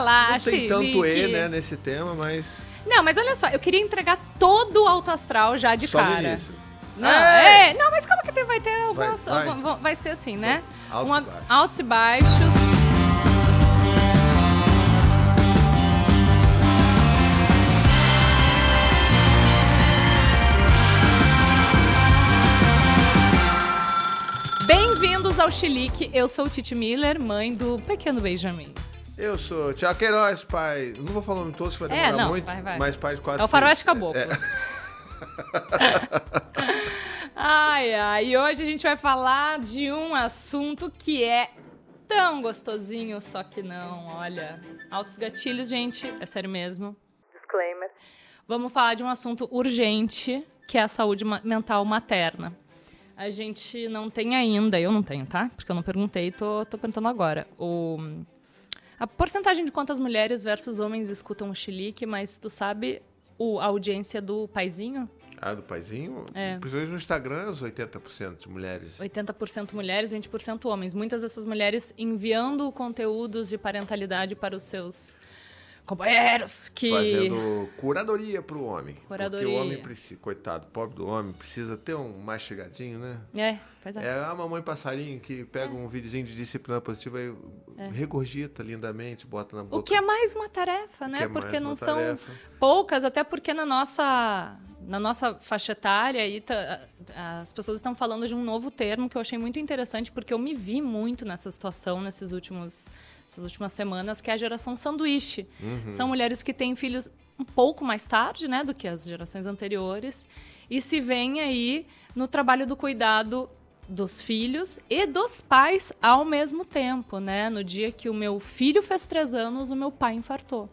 Não tem tanto E, né, nesse tema, mas Não, mas olha só, eu queria entregar todo o alto astral já de só cara. início. Não, É! é, não, mas calma que tem- vai ter algumas. vai. vão- vai ser assim, né? Altos Um e baixos. altos e baixos. Bem-vindos ao Chilique. Eu sou Titi Miller, mãe do pequeno Benjamin. Eu sou Tiago Queiroz, pai. Não vou falar o nome todos, vai É, demorar não, muito, vai, vai. mas pai de quatro É o faroeste caboclo. É, Ai, ai, e hoje a gente vai falar de um assunto que é tão gostosinho, só que não, olha. Altos gatilhos, gente, é sério mesmo. Disclaimer. Vamos falar de um assunto urgente, que é a saúde mental materna. A gente não tem ainda, eu não tenho, tá? Porque eu não perguntei, tô, tô perguntando agora. O, a porcentagem de quantas mulheres versus homens escutam o chilique, mas tu sabe o, a audiência do paizinho? Ah, do paizinho? É. Principalmente no Instagram, os 80% de mulheres. 80% mulheres, 20% homens. Muitas dessas mulheres enviando conteúdos de parentalidade para os seus companheiros que Fazendo curadoria pro homem. Curadoria. Porque o homem precisa, coitado, pobre do homem, precisa ter um mastigadinho, né? É, pois é. É a mamãe passarinho que pega um videozinho de disciplina positiva e regurgita lindamente, bota na boca. O que é mais uma tarefa, né? é porque mais não são tarefa. poucas, até porque na nossa na nossa faixa etária aí tá- as pessoas estão falando de um novo termo que eu achei muito interessante porque eu me vi muito nessa situação nesses últimos essas últimas semanas que é a geração sanduíche. Uhum. São mulheres que têm filhos um pouco mais tarde, né, do que as gerações anteriores e se veem aí no trabalho do cuidado dos filhos e dos pais ao mesmo tempo, né? No dia que o meu filho fez três anos, o meu pai infartou.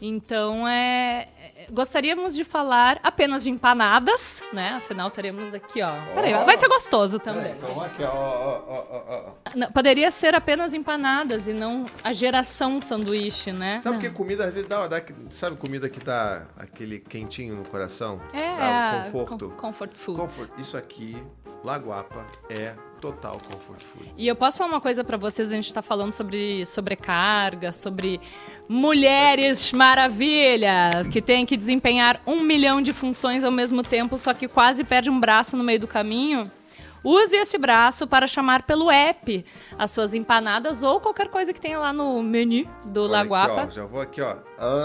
Então, é, é, gostaríamos de falar apenas de empanadas, né? Afinal, teremos aqui, ó. Peraí, Ó. vai ser gostoso também. Então aqui, ó, ó, ó, ó, ó. Não, poderia ser apenas empanadas e não a geração sanduíche, né? Sabe Não. que comida às vezes dá, dá, sabe comida que dá aquele quentinho no coração? É, dá um conforto. com- comfort food. Comfort. Isso aqui, Laguapa, é total comfort food. E eu posso falar uma coisa pra vocês, a gente tá falando sobre sobrecarga, sobre mulheres maravilhas, que têm que desempenhar um milhão de funções ao mesmo tempo, só que quase perde um braço no meio do caminho. Use esse braço para chamar pelo app as suas empanadas ou qualquer coisa que tenha lá no menu do Olha Laguapa. Aqui, ó, já vou aqui, ó.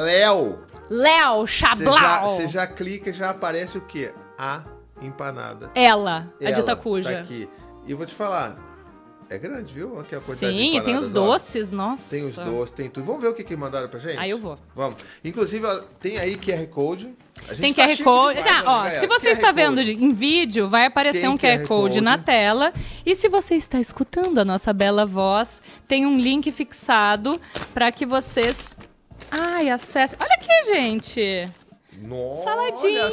Léo! Léo Você já, Chablau. você já clica e já aparece o quê? A empanada. Ela, a Ela de Itacuja. Tá aqui. E eu vou te falar, é grande, viu? Aqui a quantidade de Sim, e tem os ó. doces, nossa. Tem os doces, tem tudo. Vamos ver o que, que mandaram pra gente? Aí eu vou. Vamos. Inclusive, ó, tem aí QR Code. A gente Tem tá QR Code. demais, Ah, né, ó, galera? se você QR está vendo Code. de- em vídeo, vai aparecer Tem um QR QR Code Code. na tela. E se você está escutando a nossa bela voz, tem um link fixado para que vocês. Ai, acessem. Olha aqui, gente. Nossa, Saladinha. Olha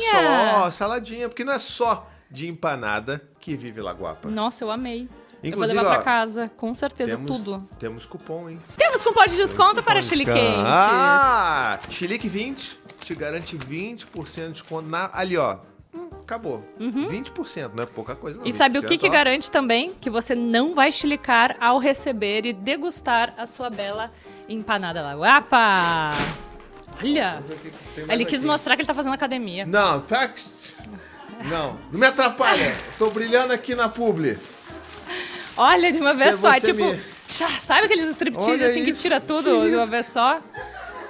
só, saladinha. Porque não é só de empanada que vive Laguapa. Nossa, eu amei. eu vou Inclusive, levar ó, pra casa, com certeza, Temos, tudo. temos cupom, hein? Temos cupom de desconto para Cupom desconto. Quentes. Ah! Chilique 20 te garante 20% de desconto na... Ali, ó. Hum, acabou. 20%, não é pouca coisa não. Uhum. E sabe o que, 20%, que ó. garante também? Que você não vai chilicar ao receber e degustar a sua bela empanada Laguapa. Olha! Que que Ele quis aqui. mostrar que ele tá fazendo academia. Não, tá... Não, não me atrapalha. Tô brilhando aqui na publi. Olha, de uma vez Se só. É tipo, me- sabe aqueles striptease Olha assim que isso, tira que tudo de isso? uma vez só?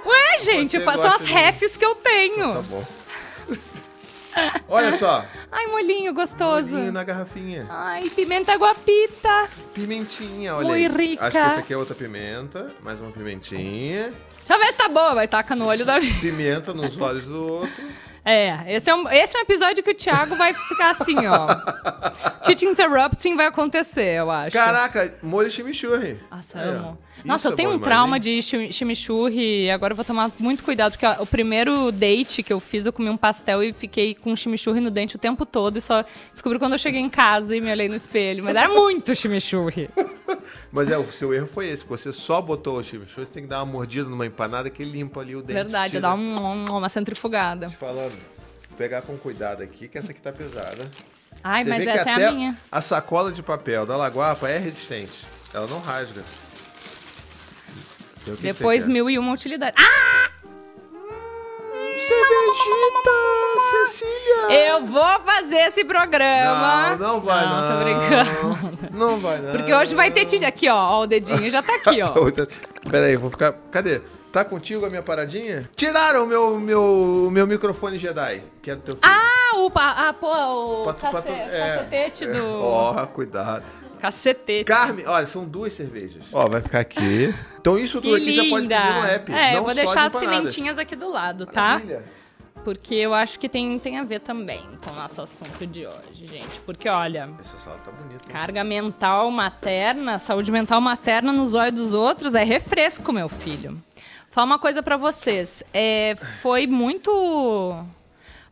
Ué, gente, Você são as de- refs que eu tenho. Tá bom. Olha só. Ai, molinho gostoso. Molinho na garrafinha. Ai, pimenta guapita. Pimentinha, olha Muito aí. rica. Acho que essa aqui é outra pimenta. Mais uma pimentinha. Se tá boa. Vai tacar no olho da vida. Pimenta nos olhos do outro. É, esse é, um, esse é um episódio que o Thiago vai ficar assim, ó. Tite Interrupting vai acontecer, eu acho. Caraca, molho chimichurri. Nossa, ó. amo. Nossa, eu é tenho um trauma de chim- chimichurri e agora eu vou tomar muito cuidado, porque ó, o primeiro date que eu fiz, eu comi um pastel e fiquei com chimichurri no dente o tempo todo e só descobri quando eu cheguei em casa e me olhei no espelho. Mas era muito chimichurri. Mas é, o seu erro foi esse. Você só botou o chimichurri, você tem que dar uma mordida numa empanada que limpa ali o dente. Verdade, tira. dá um- uma centrifugada. Te falando, vou pegar com cuidado aqui, que essa aqui tá pesada. Ai, Você mas vê que essa é até a minha. a sacola de papel da Laguapa é resistente. Ela não rasga. Então, que Depois que mil e uma utilidades. Ah! Cervejita, Cecília! Eu vou fazer esse programa. Não, não vai, não. tô brincando. Não vai, não. Porque hoje vai ter. Aqui, ó, ó, o dedinho já tá aqui, ó. Pera aí, vou ficar... Cadê? Tá contigo a minha paradinha? Tiraram o meu, meu, meu microfone Jedi, que é do teu filho. Ah, o, ah, pô, o Pato- cace- pato- é, cacetete é. do. Ó, cuidado. Cacetete. Carme, olha, são duas cervejas. Ó, vai ficar aqui. Então isso Que tudo aqui você pode linda. pedir no app. É, não eu vou só deixar as pimentinhas aqui do lado, tá? Maravilha. Porque eu acho que tem, tem a ver também com o nosso assunto de hoje, gente. Porque, olha, Essa sala tá bonita. carga mental materna, saúde mental materna nos olhos dos outros é refresco, meu filho. Falar uma coisa pra vocês. É, foi muito.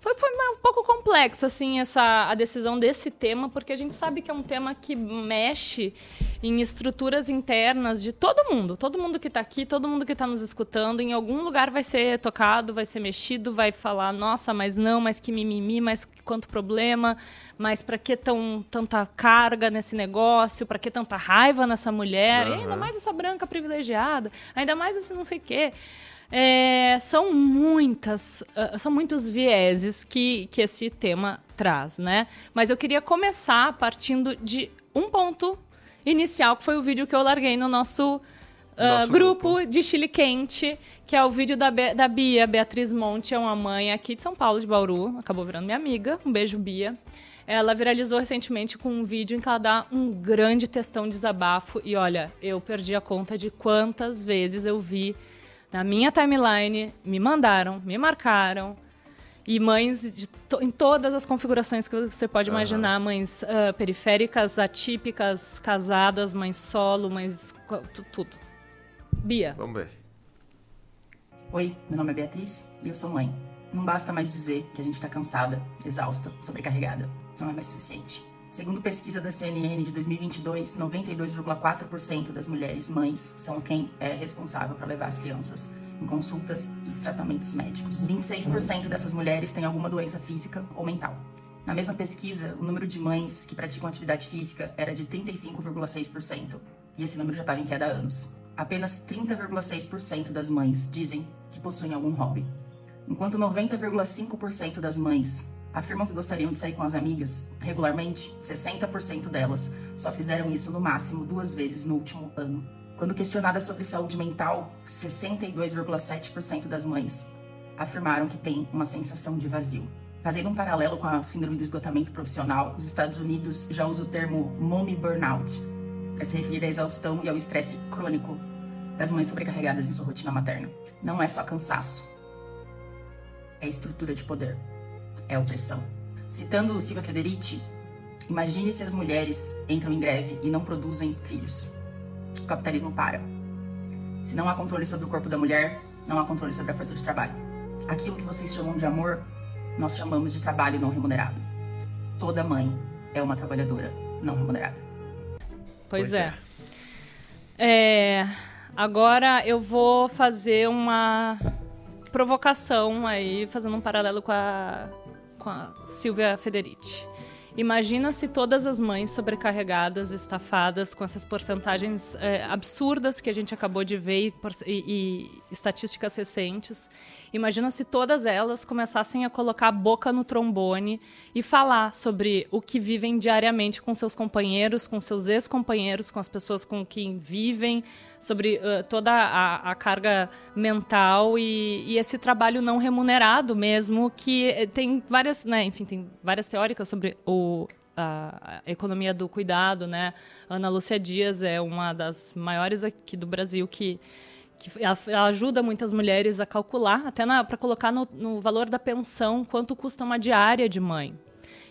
Foi, foi um pouco complexo, assim, essa, a decisão desse tema, porque a gente sabe que é um tema que mexe em estruturas internas de todo mundo. Todo mundo que está aqui, todo mundo que está nos escutando, em algum lugar vai ser tocado, vai ser mexido, vai falar, nossa, mas não, mas que mimimi, mas quanto problema, mas para que tão, tanta carga nesse negócio, para que tanta raiva nessa mulher, e ainda mais essa branca privilegiada, ainda mais esse não sei o quê. É, são muitas, ah, são muitos vieses que, que esse tema traz, né? Mas eu queria começar partindo de um ponto inicial, que foi o vídeo que eu larguei no nosso, Nosso grupo, grupo. de Chile Quente, que é o vídeo da, Be- da Bia, Beatriz Monte, é uma mãe aqui de São Paulo, de Bauru, acabou virando minha amiga. Um beijo, Bia. Ela viralizou recentemente com um vídeo em que ela dá um grande textão de desabafo. E olha, eu perdi a conta de quantas vezes eu vi na minha timeline, me mandaram, me marcaram. E mães de to- em todas as configurações que você pode imaginar, mães ah, periféricas, atípicas, casadas, mães solo, mães. tudo. Bia. Vamos ver. Oi, meu nome é Beatriz e eu sou mãe. Não basta mais dizer que a gente tá cansada, exausta, sobrecarregada. Não é mais suficiente. Segundo pesquisa da CNN de 2022, 92,4% das mulheres mães são quem é responsável por levar as crianças em consultas e tratamentos médicos. 26% dessas mulheres têm alguma doença física ou mental. Na mesma pesquisa, o número de mães que praticam atividade física era de 35,6%, e esse número já estava em queda há anos. Apenas 30,6% das mães dizem que possuem algum hobby, enquanto 90,5% das mães afirmam que gostariam de sair com as amigas regularmente, 60% delas só fizeram isso no máximo duas vezes no último ano. Quando questionadas sobre saúde mental, 62,7% das mães afirmaram que têm uma sensação de vazio. Fazendo um paralelo com a síndrome do esgotamento profissional, os Estados Unidos já usa o termo mommy burnout para se referir à exaustão e ao estresse crônico das mães sobrecarregadas em sua rotina materna. Não é só cansaço, é estrutura de poder, é opressão. Citando Silvia Federici, imagine se as mulheres entram em greve e não produzem filhos. O capitalismo para. Se não há controle sobre o corpo da mulher, não há controle sobre a força de trabalho. Aquilo que vocês chamam de amor, nós chamamos de trabalho não remunerado. Toda mãe é uma trabalhadora não remunerada. Pois, Pois é. É, Agora eu vou fazer uma provocação aí, fazendo um paralelo com a, com a Silvia Federici. Imagina se todas as mães sobrecarregadas, estafadas, com essas porcentagens é, absurdas que a gente acabou de ver e, e- e estatísticas recentes. Imagina se todas elas começassem a colocar a boca no trombone e falar sobre o que vivem diariamente com seus companheiros, com seus ex-companheiros, com as pessoas com quem vivem, sobre eh, toda a, a carga mental e, e esse trabalho não remunerado mesmo, que eh, tem várias, né, enfim, tem várias teóricas sobre o, a, economia do cuidado, né? Ana Lúcia Dias é uma das maiores aqui do Brasil que que ajuda muitas mulheres a calcular, até para colocar no, no valor da pensão, quanto custa uma diária de mãe.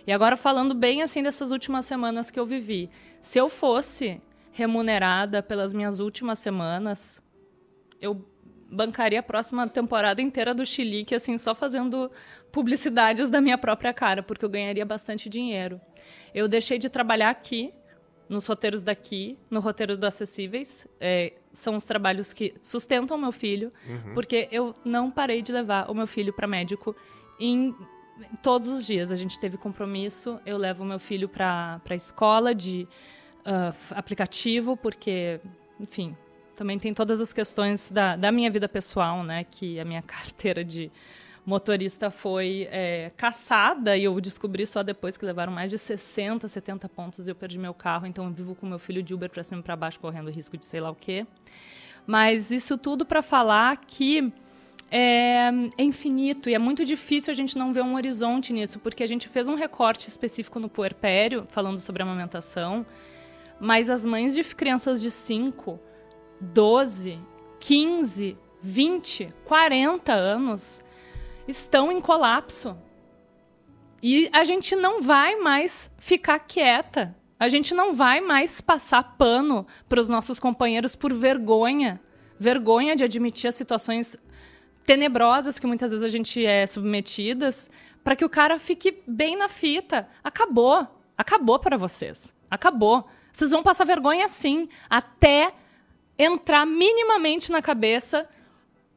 E agora falando bem assim dessas últimas semanas que eu vivi, se eu fosse remunerada pelas minhas últimas semanas, eu bancaria a próxima temporada inteira do Chilique, assim, só fazendo publicidades da minha própria cara, porque eu ganharia bastante dinheiro. Eu deixei de trabalhar aqui, nos roteiros daqui, no roteiro do Acessíveis. É, são os trabalhos que sustentam meu filho, porque eu não parei de levar o meu filho para médico em todos os dias. A gente teve compromisso, eu levo o meu filho para a escola de ah, aplicativo, porque, enfim, também tem todas as questões da, da minha vida pessoal, né? Que a minha carteira de motorista foi é, caçada e eu descobri só depois que levaram mais de 60, 70 pontos e eu perdi meu carro. Então eu vivo com meu filho de Uber para cima e para baixo, correndo risco de sei lá o quê. Mas isso tudo para falar que é, é, infinito e é muito difícil a gente não ver um horizonte nisso, porque a gente fez um recorte específico no puerpério, falando sobre amamentação, mas as mães de crianças de 5, 12, 15, 20, 40 anos estão em colapso. E a gente não vai mais ficar quieta. A gente não vai mais passar pano para os nossos companheiros por vergonha. Vergonha de admitir as situações tenebrosas que muitas vezes a gente é submetidas, para que o cara fique bem na fita. Acabou. Acabou para vocês. Acabou. Vocês vão passar vergonha sim, até entrar minimamente na cabeça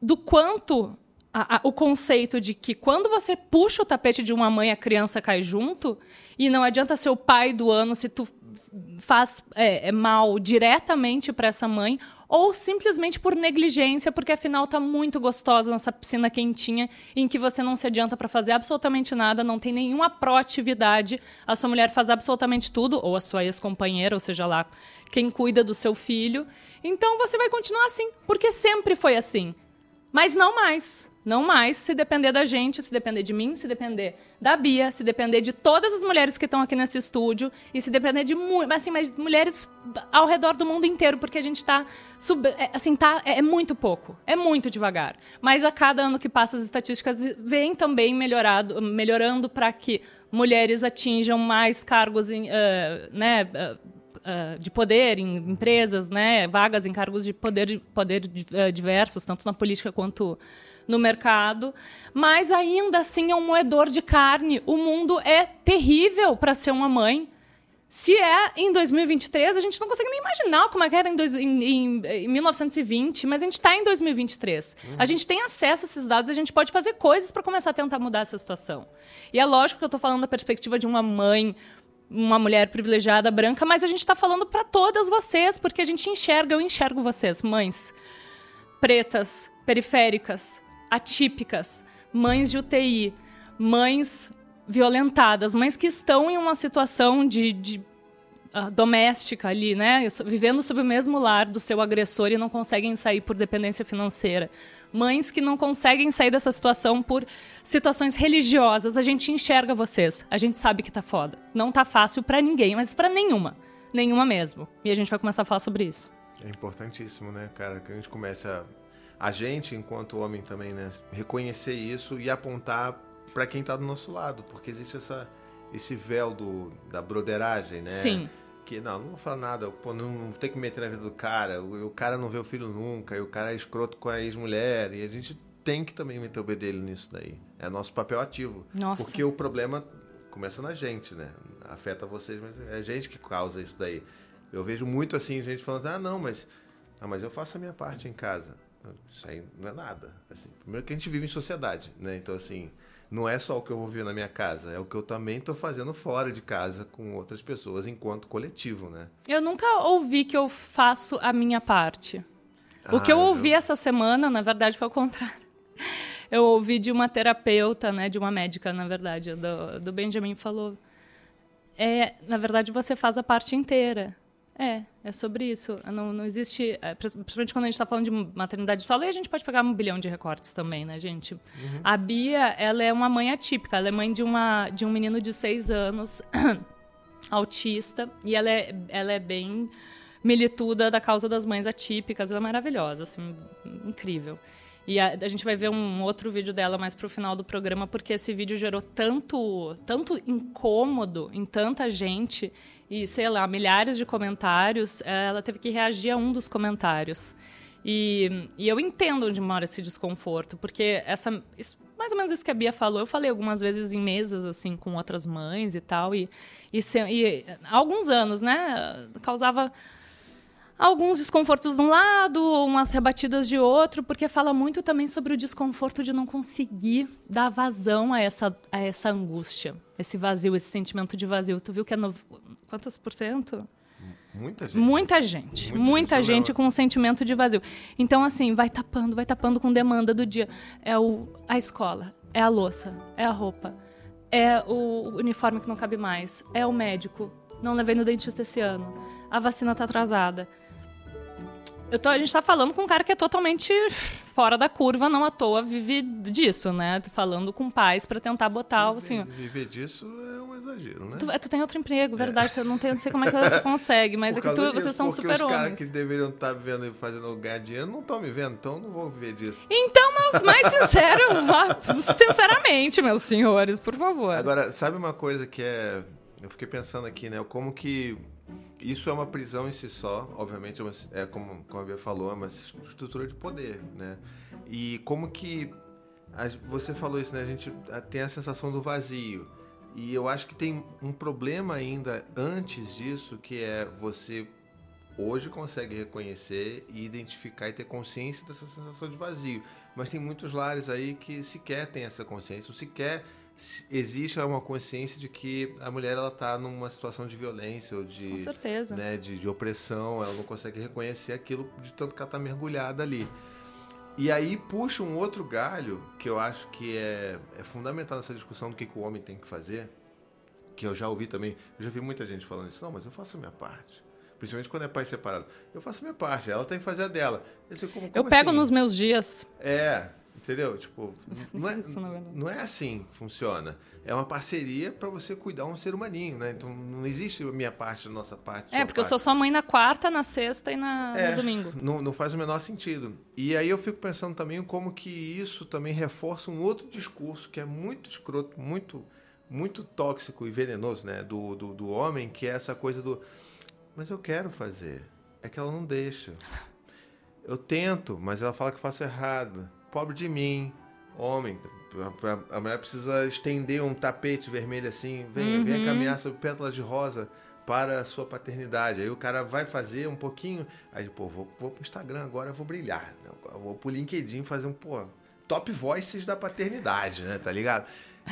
do quanto a, a, o conceito de que quando você puxa o tapete de uma mãe, a criança cai junto, e não adianta ser o pai do ano se tu faz é, é mal diretamente para essa mãe, ou simplesmente por negligência, porque afinal tá muito gostosa nessa piscina quentinha, em que você não se adianta para fazer absolutamente nada, não tem nenhuma proatividade, a sua mulher faz absolutamente tudo, ou a sua ex-companheira, ou seja lá, quem cuida do seu filho. Então você vai continuar assim, porque sempre foi assim. Mas não mais. Não mais se depender da gente, se depender de mim, se depender da Bia, se depender de todas as mulheres que estão aqui nesse estúdio e se depender de assim, mas mulheres ao redor do mundo inteiro, porque a gente está é, assim, tá é, é, muito pouco, é muito devagar. Mas a cada ano que passa as estatísticas vêm também melhorado, melhorando para que mulheres atinjam mais cargos em, uh, né, uh, Uh, de poder em empresas, né, vagas em cargos de poder, poder uh, diversos, tanto na política quanto no mercado, mas ainda assim é um moedor de carne. O mundo é terrível para ser uma mãe. Se é em 2023, a gente não consegue nem imaginar como é que era em, dois, em, em, em 1920, mas a gente está em 2023. Uhum. A gente tem acesso a esses dados, a gente pode fazer coisas para começar a tentar mudar essa situação. E é lógico que eu estou falando da perspectiva de uma mãe, uma mulher privilegiada branca, mas a gente está falando para todas vocês, porque a gente enxerga, eu enxergo vocês, mães pretas, periféricas, atípicas, mães de UTI, mães violentadas, mães que estão em uma situação de, de uh, doméstica ali, né? Vivendo sob o mesmo lar do seu agressor e não conseguem sair por dependência financeira. Mães que não conseguem sair dessa situação por situações religiosas. A gente enxerga vocês. A gente sabe que tá foda. Não tá fácil para ninguém, mas para nenhuma. Nenhuma mesmo. E a gente vai começar a falar sobre isso. É importantíssimo, né, cara, que a gente comece a a gente, enquanto homem também, né, reconhecer isso e apontar para quem está do nosso lado, porque existe essa, esse véu do, da broderagem, né? Sim. Que não, não vou falar nada, pô, não, não tem que meter na vida do cara, o, o, cara não vê o filho nunca, e o cara é escroto com a ex-mulher, e a gente tem que também meter o bedelho nisso daí. É nosso papel ativo. Nossa. Porque o problema começa na gente, né? Afeta vocês, mas é a gente que causa isso daí. Eu vejo muito assim, gente falando, ah, não, mas, ah, mas eu faço a minha parte em casa. Isso aí não é nada. Assim, primeiro que a gente vive em sociedade, né? Então, assim, não é só o que eu vou ver na minha casa, é o que eu também estou fazendo fora de casa com outras pessoas enquanto coletivo, né? Eu nunca ouvi que eu faço a minha parte. Ah, o que eu ouvi essa semana, na verdade, foi o contrário. Eu ouvi de uma terapeuta, né, de uma médica, na verdade, do, do Benjamin, falou: é, na verdade, você faz a parte inteira. É, é sobre isso. Não, não existe. É, principalmente quando a gente está falando de maternidade solo, e a gente pode pegar um bilhão de recortes também, né, gente? Uhum. A Bia, ela é uma mãe atípica. Ela é mãe de, uma, de um menino de seis anos, autista, e ela é, ela é bem milituda da causa das mães atípicas. Ela é maravilhosa, assim, incrível. E a, a, gente vai ver um outro vídeo dela mais pro final do programa, porque esse vídeo gerou tanto, tanto incômodo em tanta gente e, sei lá, milhares de comentários, eh, ela teve que reagir a um dos comentários. E, e eu entendo onde mora esse desconforto, porque essa, isso, mais ou menos isso que a Bia falou, eu falei algumas vezes em mesas, assim, com outras mães e tal, e, e, se, e há alguns anos, né, causava alguns desconfortos de um lado, umas rebatidas de outro, porque fala muito também sobre o desconforto de não conseguir dar vazão a essa, a essa angústia, esse vazio, esse sentimento de vazio. Tu viu que é no, quantos por cento? Muita gente. Muita gente. Muita Muita, gente, gente, com um sentimento de vazio. Então, assim, vai tapando, vai tapando com demanda do dia. É o, a escola, é a louça, é a roupa, é o uniforme que não cabe mais, é o médico. Não levei no dentista esse ano. A vacina tá atrasada. Eu tô, a gente tá falando com um cara que é totalmente fora da curva, não à toa vive disso, né? Falando com pais pra tentar botar, assim, Viver disso é exagero, né? Tu, tu tem outro emprego, verdade. Eu não, tenho, não sei como é que tu consegue, mas é que tu, disso, vocês são porque os caras que deveriam estar vivendo e fazendo ganhar dinheiro não estão me vendo, então não vão viver disso. Então, meus mais sincero, sinceramente, meus senhores, por favor. Agora, sabe uma coisa que é. Eu fiquei pensando aqui, né? Como que. Isso é uma prisão em si só, obviamente, é, é como, como a Bia falou, é uma estrutura de poder, né? E como que. a- você falou isso, né? A gente ah, tem a sensação do vazio. E eu acho que tem um problema ainda antes disso, que é você hoje consegue reconhecer e identificar e ter consciência dessa sensação de vazio. Mas tem muitos lares aí que sequer tem essa consciência, ou sequer se- existe uma consciência de que a mulher ela tá numa situação de violência ou de, Com certeza. né, de, de opressão, ela não consegue reconhecer aquilo de tanto que ela tá mergulhada ali. E aí puxa um outro galho que eu acho que é, é fundamental nessa discussão do que, que o homem tem que fazer, que eu já ouvi também, eu já vi muita gente falando isso, não, mas eu faço a minha parte. Principalmente quando é pai separado. Eu faço a minha parte, ela tem que fazer a dela. Eu, sei, como- Eu como pego assim? nos meus dias. É, entendeu? Tipo, não é, Isso, não é assim que funciona. É uma parceria para você cuidar um ser humaninho, né? Então não existe a minha parte, a nossa parte. É, porque eu parte. sou sua mãe na quarta, na sexta e na, É, no domingo. Não, não faz o menor sentido. E aí eu fico pensando também como que isso também reforça um outro discurso que é muito escroto, muito, muito tóxico e venenoso, né? Do, do, do homem, que é essa coisa do. Mas eu quero fazer. É que ela não deixa. Eu tento, mas ela fala que eu faço errado. Pobre de mim, homem. A- mulher precisa estender um tapete vermelho assim, vem, vem caminhar sobre pétalas de rosa para a sua paternidade. Aí o cara vai fazer um pouquinho, aí, pô, vou, vou pro Instagram agora, vou brilhar. Eu vou pro LinkedIn fazer um, pô, top voices da paternidade, né? Tá ligado?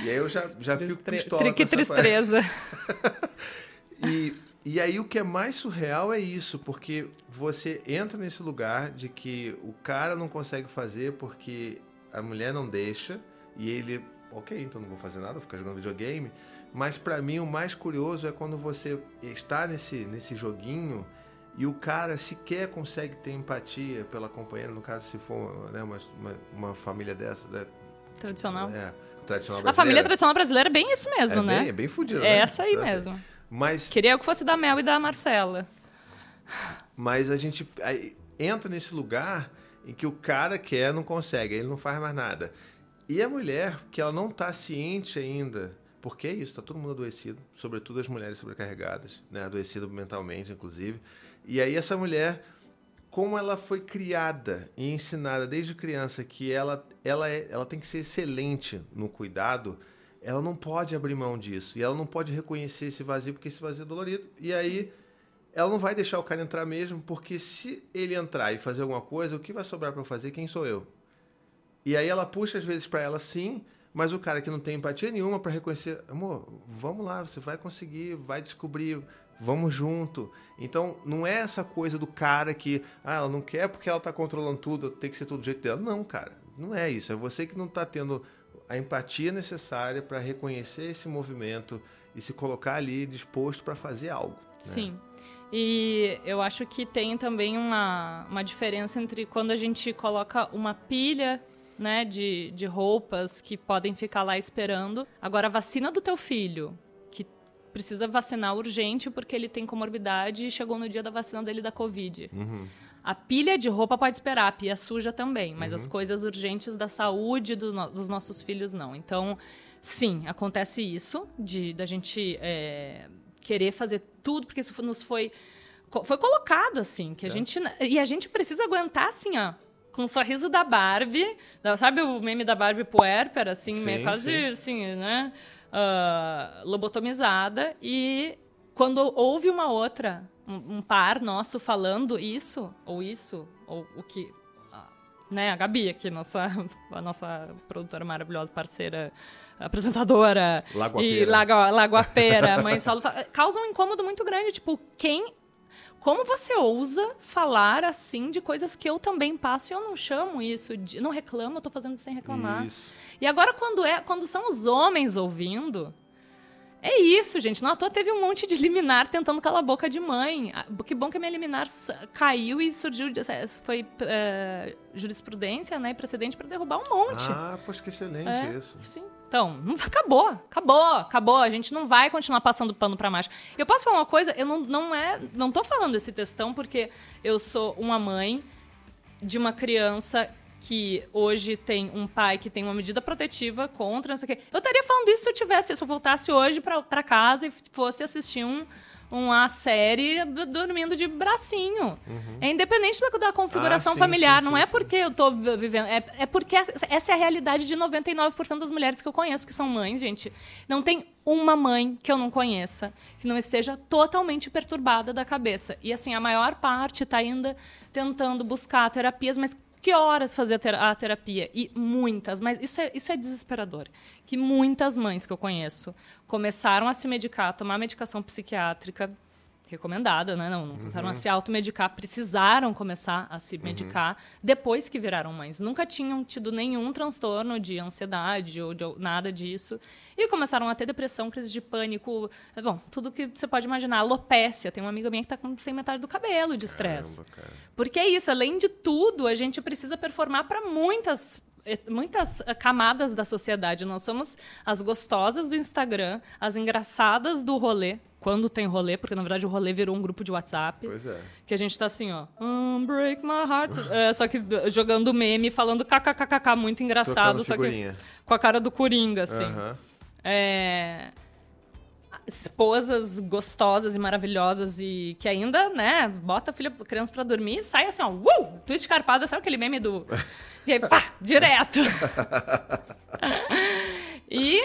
E aí eu já, já fico pistola Que tristeza. e, aí o que é mais surreal é isso, porque você entra nesse lugar de que o cara não consegue fazer porque a mulher não deixa e ele, ok, então não vou fazer nada, vou ficar jogando videogame. Mas pra mim o mais curioso é quando você está nesse, nesse joguinho e o cara sequer consegue ter empatia pela companheira, no caso se for né, uma, uma, uma família dessa, né, Tradicional. é, tradicional A família brasileira. tradicional brasileira é bem isso mesmo, é né? Bem, é bem fudido, é né? essa aí Então, assim, mesmo. Mas Queria que fosse da Mel e da Marcela. Mas a gente aí entra nesse lugar em que o cara quer, não consegue, ele não faz mais nada. E a mulher, que ela não está ciente ainda, porque é isso, está todo mundo adoecido, sobretudo as mulheres sobrecarregadas, né, adoecidas mentalmente, inclusive. E aí essa mulher, como ela foi criada e ensinada desde criança que ela, ela, é, ela tem que ser excelente no cuidado, ela não pode abrir mão disso. E ela não pode reconhecer esse vazio, porque esse vazio é dolorido. E aí ela não vai deixar o cara entrar mesmo, porque se ele entrar e fazer alguma coisa, o que vai sobrar para fazer? Quem sou eu? E aí ela puxa às vezes para ela sim, mas o cara que não tem empatia nenhuma para reconhecer, amor, vamos lá, você vai conseguir, vai descobrir, vamos junto. Então não é essa coisa do cara que, ah, ela não quer porque ela tá controlando tudo, tem que ser tudo do jeito dela. Não, cara, não é isso. É você que não tá tendo a empatia necessária para reconhecer esse movimento e se colocar ali disposto para fazer algo. né? Sim. E eu acho que tem também uma, uma diferença entre quando a gente coloca uma pilha né, de, de roupas que podem ficar lá esperando. Agora, a vacina do teu filho, que precisa vacinar urgente porque ele tem comorbidade e chegou no dia da vacina dele da Covid. Uhum. A pilha de roupa pode esperar, a pia suja também, mas as coisas urgentes da saúde do no- dos nossos filhos não. Então, sim, acontece isso, de da gente é, querer fazer tudo, porque isso nos foi, foi colocado assim, que a Tá. gente. E a gente precisa aguentar assim, ó. Com o sorriso da Barbie, sabe o meme da Barbie puerper, assim, Sim, meio quase sim. assim, né? ah, lobotomizada. E quando houve uma outra, um, um par nosso falando isso, ou isso, ou o que. Né, a Gabi aqui, nossa, a nossa produtora maravilhosa, parceira, apresentadora. E Lagoapeira. Lago, Lagoapeira, mãe solo. Causa um incômodo muito grande. Tipo, quem Como você ousa falar assim de coisas que eu também passo e eu não chamo isso de. Não reclamo, eu tô fazendo sem reclamar. Isso. E agora, quando é quando são os homens ouvindo. É isso, gente. Não à toa teve um monte de liminar tentando calar a boca de mãe. Ah, Que bom que a minha liminar caiu e surgiu. de- Foi é, jurisprudência, né? E precedente para derrubar um monte. Ah, poxa, que excelente É, isso. Sim. Então, não, acabou, acabou, acabou. A gente não vai continuar passando pano pra macho. Eu posso falar uma coisa? Eu não, não é, não tô falando esse textão porque eu sou uma mãe de uma criança que hoje tem um pai que tem uma medida protetiva contra, não sei o quê. Eu estaria falando isso se eu tivesse, se eu voltasse hoje pra casa e fosse assistir um uma série dormindo de bracinho. É independente da, da configuração Ah, sim, familiar. sim, não sim, é sim. porque eu tô vi- vivendo. É, é porque essa, é a realidade de 99% das mulheres que eu conheço, que são mães, gente. Não tem uma mãe que eu não conheça que não esteja totalmente perturbada da cabeça. E assim, a maior parte tá ainda tentando buscar terapias, mas que horas fazer a, tera- a terapia? E muitas, mas isso é, isso é desesperador. Que muitas mães que eu conheço começaram a se medicar, a tomar medicação psiquiátrica recomendada, né? Não, não começaram a se automedicar, precisaram começar a se medicar depois que viraram mães. Nunca tinham tido nenhum transtorno de ansiedade ou de nada disso. E começaram a ter depressão, crise de pânico, bom, tudo que você pode imaginar. Alopécia. Tem uma amiga minha que está com sem metade do cabelo de estresse. Porque é isso, além de tudo, a gente precisa performar para muitas muitas eh, camadas da sociedade. Nós somos as gostosas do Instagram, as engraçadas do rolê, quando tem rolê, porque na verdade o rolê virou um grupo de WhatsApp, Pois é. que a gente tá assim, ó, Unbreak my heart, É, só que jogando meme, falando kkkk, muito engraçado, Trocando só que com a cara do Coringa, assim. Aham. É, esposas gostosas e maravilhosas e que ainda, né, bota a filha, criança pra dormir e sai assim, ó, uh, twist carpada, sabe aquele meme do... E aí, pá, direto. e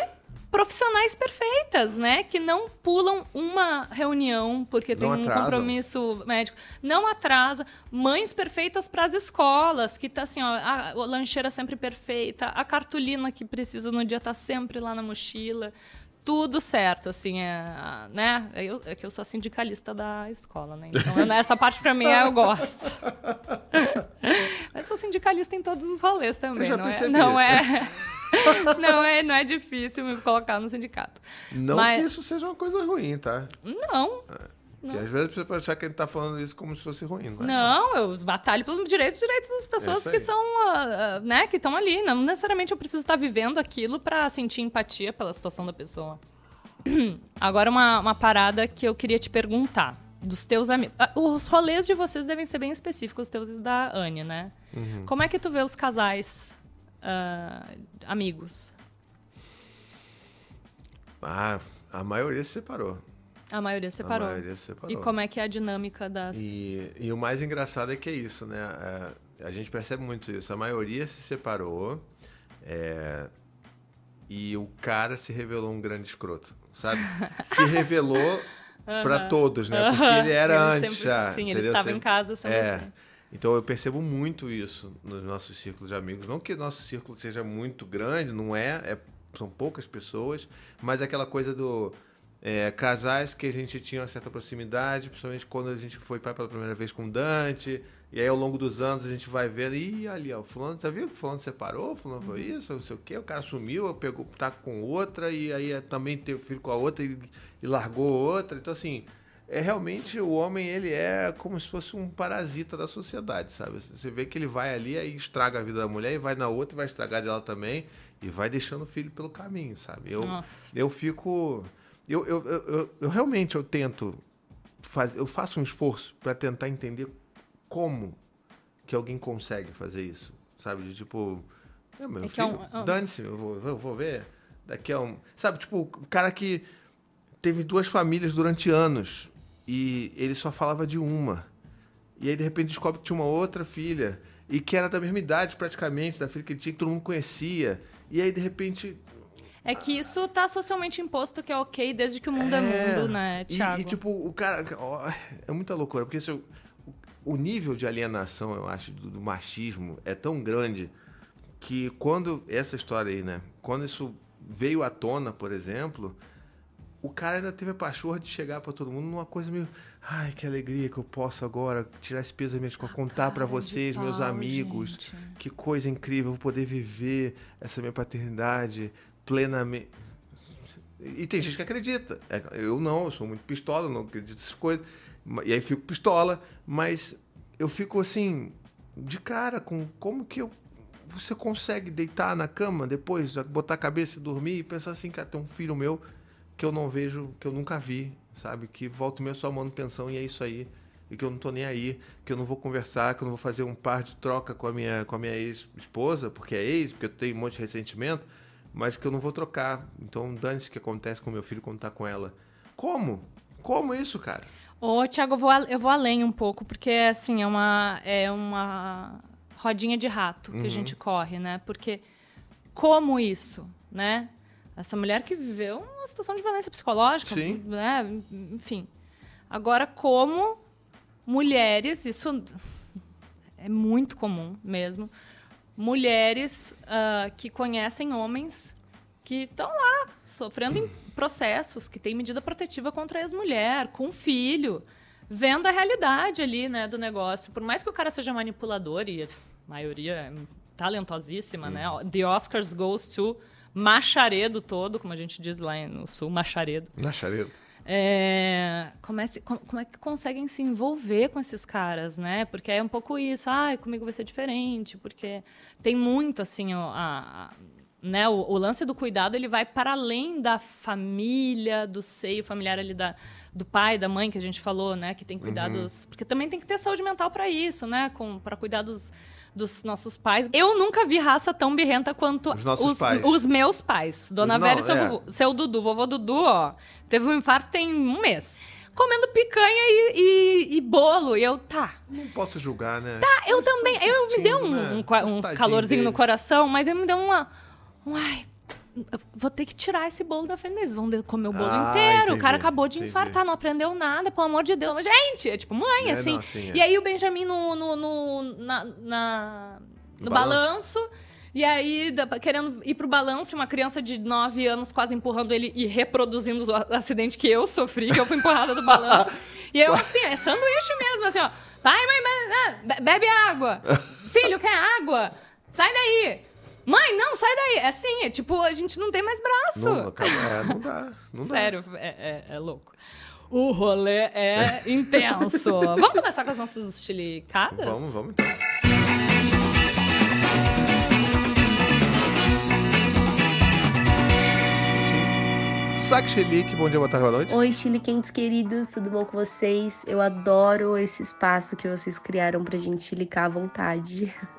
profissionais perfeitas, né, que não pulam uma reunião porque tem Não um compromisso médico. Não atrasa. Mães perfeitas para as escolas, que tá assim, ó, a, a lancheira sempre perfeita, a cartolina que precisa no dia tá sempre lá na mochila. Tudo certo, assim, é, né? Eu, é que eu sou a sindicalista da escola, né? Então, eu- essa parte pra mim eu gosto. Mas sou sindicalista em todos os rolês também, não é, não é? Não é, não é difícil me colocar no sindicato. Não Mas- que isso seja uma coisa ruim, tá? Não, Porque às vezes você pode achar que a gente tá falando isso como se fosse ruim, não é? Não, eu batalho pelos direitos, direitos das pessoas que são, ah, ah, né, que estão ali. Não necessariamente eu preciso estar vivendo aquilo para sentir empatia pela situação da pessoa. Agora uma, uma parada que eu queria te perguntar dos teus amigos. Os rolês de vocês devem ser bem específicos, os teus e da Anne, né? Uhum. Como é que tu vê os casais ah, amigos? Ah, a maioria se separou. A maioria separou. A maioria se separou. E como é que é a dinâmica das. E, e o mais engraçado é que é isso, né? É, a gente percebe muito isso. A maioria se separou é, e o cara se revelou um grande escroto, sabe? Se revelou pra todos, né? Porque ele era Ele antes sempre- já. Sim, ele entendeu? estava em Sempre- casa sendo É. assim. Então eu percebo muito isso nos nossos círculos de amigos. Não que nosso círculo seja muito grande, não é, é- são poucas pessoas, mas aquela coisa do é, casais que a gente tinha uma certa proximidade, principalmente quando a gente foi pai pela primeira vez com o Dante, e aí ao longo dos anos a gente vai vendo, e ali, ó, fulano, você viu que fulano separou, fulano foi isso, não sei o quê, o cara sumiu, pegou, tá com outra, e aí é, também teve filho com a outra e, e largou outra. Então, assim, é realmente o homem ele é como se fosse um parasita da sociedade, sabe? Você vê que ele vai ali aí estraga a vida da mulher e vai na outra e vai estragar dela também e vai deixando o filho pelo caminho, sabe? Eu Nossa. eu fico eu, eu, eu, eu, realmente eu tento fazer eu faço um esforço para tentar entender como que alguém consegue fazer isso, sabe? De tipo, é, meu É é filho, um- é um- dane-se, eu vou, eu vou ver daqui a um, sabe? Tipo, o cara que teve duas famílias durante anos e ele só falava de uma. E aí, de repente, descobre que tinha uma outra filha e que era da mesma idade, praticamente, da filha que ele tinha, que todo mundo conhecia. E aí, de repente. É que isso tá socialmente imposto que é ok desde que o mundo é, mundo, né, E- Thiago? E, tipo, o cara. ó, é muita loucura, porque isso, o nível de alienação, eu acho, do, do machismo é tão grande que quando. Essa história aí, né? Quando isso veio à tona, por exemplo. O cara ainda teve a pachorra de chegar pra todo mundo numa coisa meio. Ai, que alegria que eu posso agora tirar esse peso mesmo, contar para vocês, meus pau, amigos, gente. que coisa incrível, eu vou poder viver essa minha paternidade plenamente. E tem gente que acredita. É, Eu não, eu sou muito pistola, não acredito nessas coisas. E aí fico pistola, mas eu fico assim, de cara com como que eu, você consegue deitar na cama depois, botar a cabeça e dormir e pensar assim, cara, tem um filho meu que eu não vejo, que eu nunca vi, sabe? Que volta o meu só manutenção e é isso aí. E que eu não tô nem aí, que eu não vou conversar, que eu não vou fazer um par de troca com a minha, com a minha ex-esposa, porque é ex, porque eu tenho um monte de ressentimento, mas que eu não vou trocar. Então dane-se o que acontece com meu filho quando tá com ela. Como? Como isso, cara? Ô, Tiago, eu vou, eu vou além um pouco, porque, assim, é uma, é uma rodinha de rato que a gente corre, né? Porque como isso, né? Essa mulher que viveu uma situação de violência psicológica, Sim. né? Enfim. Agora, como mulheres, isso é muito comum mesmo, mulheres ah, que conhecem homens que estão lá sofrendo em processos, que têm medida protetiva contra a ex-mulher, com filho, vendo a realidade ali, né, do negócio. Por mais que o cara seja manipulador, e a maioria é talentosíssima, né? The Oscars goes to macharedo todo, como a gente diz lá no sul, macharedo. Na chareta. É, como, é, como- é que conseguem se envolver com esses caras, né? Porque é um pouco isso, ah, comigo vai ser diferente, porque tem muito, assim, o, a- a- né, o, o lance do cuidado, ele vai para além da família, do seio familiar ali da, do pai, da mãe, que a gente falou, né? Que tem cuidados... Porque também tem que ter saúde mental para isso, né? Para cuidar dos, dos nossos pais. Eu nunca vi raça tão birrenta quanto Os pais. os meus pais. Dona Os Vera e seu, é. seu Dudu. Vovô Dudu, ó, teve um infarto tem um mês. Comendo picanha e, e- e bolo. E eu, tá. Não posso julgar, né? Ah, eu também. Eu me deu um, né? um, um calorzinho no deles. coração, mas eu me deu uma. um, Ai, vou ter que tirar esse bolo da frente deles. Vão comer o bolo Ah, inteiro. o cara entendi, acabou de entendi. infartar, não aprendeu nada, pelo amor de Deus. Mas, gente, é tipo mãe, É, assim. não, assim, é. E aí o Benjamin no, no, no- na, na- no No balanço. E aí, querendo ir pro balanço, uma criança de 9 anos quase empurrando ele e reproduzindo o acidente que eu sofri, que eu fui empurrada do balanço. E eu, assim, é sanduíche mesmo, assim, ó. Vai, mãe, mãe, be- bebe água. Filho, quer água? Sai daí. Mãe, não, sai daí. É assim, é tipo, a gente não tem mais braço. Não, acaba- é, não dá. Não dá. Sério, é, é- é louco. O rolê é intenso. Vamos começar com as nossas chilicadas? Vamos, vamos então. Saque Chelique, bom dia, boa tarde, boa noite. Oi, Chile Quentes queridos, tudo bom com vocês? Eu adoro esse espaço que vocês criaram pra gente chilicar à vontade.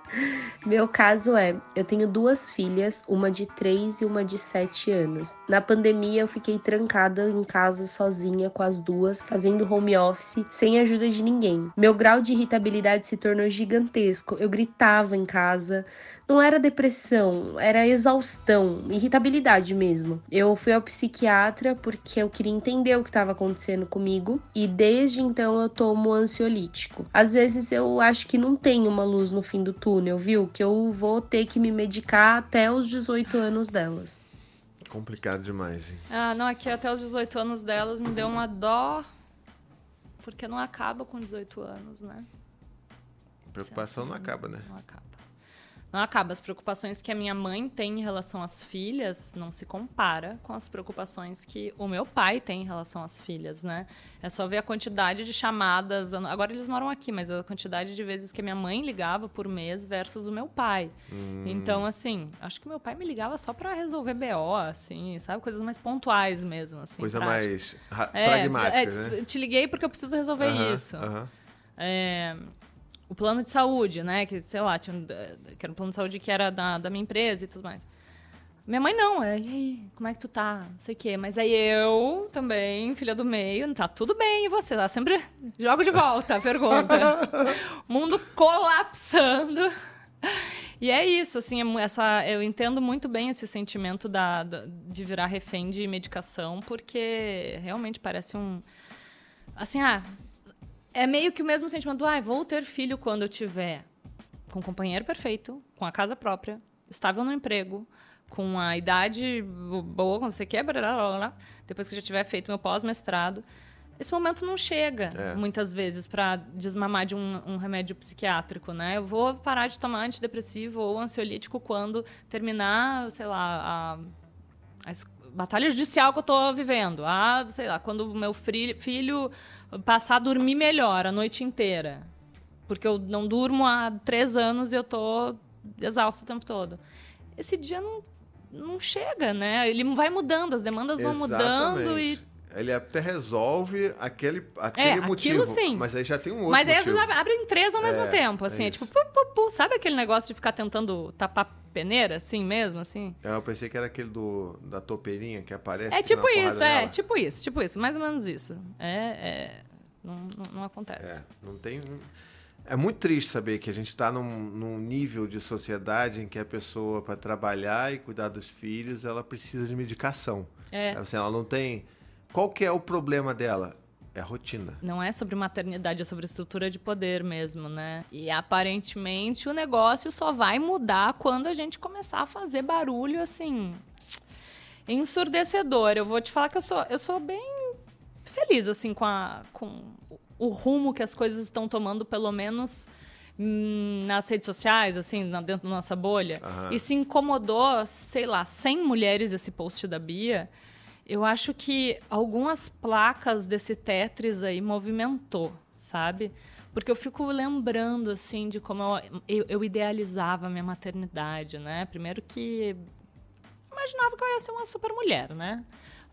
Meu caso é, eu tenho duas filhas, uma de 3 e uma de 7 anos. Na pandemia eu fiquei trancada em casa sozinha com as duas, fazendo home office, sem ajuda de ninguém. Meu grau de irritabilidade se tornou gigantesco. Eu gritava em casa, não era depressão, era exaustão, irritabilidade mesmo. Eu fui ao psiquiatra porque eu queria entender o que estava acontecendo comigo e desde então eu tomo ansiolítico. Às vezes eu acho que não tem uma luz no fim do túnel, viu? Que eu vou ter que me medicar até os 18 anos delas. Complicado demais, hein? Ah, não, aqui até os 18 anos delas me deu uma dó. Porque não acaba com 18 anos, né? Preocupação não acaba, né? Não acaba. Não acaba. As preocupações que a minha mãe tem em relação às filhas não se compara com as preocupações que o meu pai tem em relação às filhas, né? É só ver a quantidade de chamadas. Agora eles moram aqui, mas a quantidade de vezes que a minha mãe ligava por mês versus o meu pai. Hum. Então, assim, acho que meu pai me ligava só pra resolver BO, assim, sabe? Coisas mais pontuais mesmo, assim. Coisa práticas. mais É, pragmática, é, né? te liguei porque eu preciso resolver Aham, isso. aham. É, o plano de saúde, né? Que, sei lá, tinha, um- que era um plano de saúde que era da, da minha empresa e tudo mais. Minha mãe não, é, e aí, como é que tu tá? Não sei o quê. Mas aí eu também, filha do meio, tá tudo bem, e você? Ela sempre jogo de volta a pergunta. Mundo colapsando. E é isso, assim, é essa, eu entendo muito bem esse sentimento da, da- de virar refém de medicação, porque realmente parece um. Assim, ah, é meio que o mesmo sentimento do, ah, vou ter filho quando eu tiver com um companheiro perfeito, com a casa própria, estável no emprego, com a idade boa, quando você quer, blá, blá, blá, depois que eu já tiver feito meu pós-mestrado. esse momento não chega, É. muitas vezes, para desmamar de um, um remédio psiquiátrico, né? Eu vou parar de tomar antidepressivo ou ansiolítico quando terminar, sei lá, a, a batalha judicial que eu tô vivendo. Ah, sei lá, quando o meu filho passar a dormir melhor a noite inteira. Porque eu não durmo há três anos e eu tô exausto o tempo todo. Esse dia não, não chega, né? Ele vai mudando, as demandas vão mudando e Exatamente. Ele até resolve aquele, aquele É, aquilo motivo. sim. Mas aí já tem um outro Mas aí às motivo. vezes abrem três ao mesmo É, tempo, é assim. É, isso. tipo, pu, pu, pu. sabe aquele negócio de ficar tentando tapar peneira, assim mesmo, assim? É, Eu pensei que era aquele do, da topeirinha que aparece. É tipo isso, é, tipo isso, tipo isso, mais ou menos isso. É, é não, não, não acontece. É, não tem. É muito triste saber que a gente está num, num nível de sociedade em que a pessoa, para trabalhar e cuidar dos filhos, ela precisa de medicação. É. Assim, ela não tem. Qual que é o problema dela? É a rotina. Não é sobre maternidade, é sobre estrutura de poder mesmo, né? E aparentemente o negócio só vai mudar quando a gente começar a fazer barulho assim. Ensurdecedor. Eu vou te falar que eu sou, eu sou bem feliz assim com, a, com o rumo que as coisas estão tomando, pelo menos hum, nas redes sociais, assim, dentro da nossa bolha. Aham. E se incomodou, sei lá, 100 mulheres esse post da Bia. Eu acho que algumas placas desse Tetris aí movimentou, sabe? Porque eu fico lembrando, assim, de como eu, eu, eu idealizava a minha maternidade, né? Primeiro que imaginava que eu ia ser uma super mulher, né?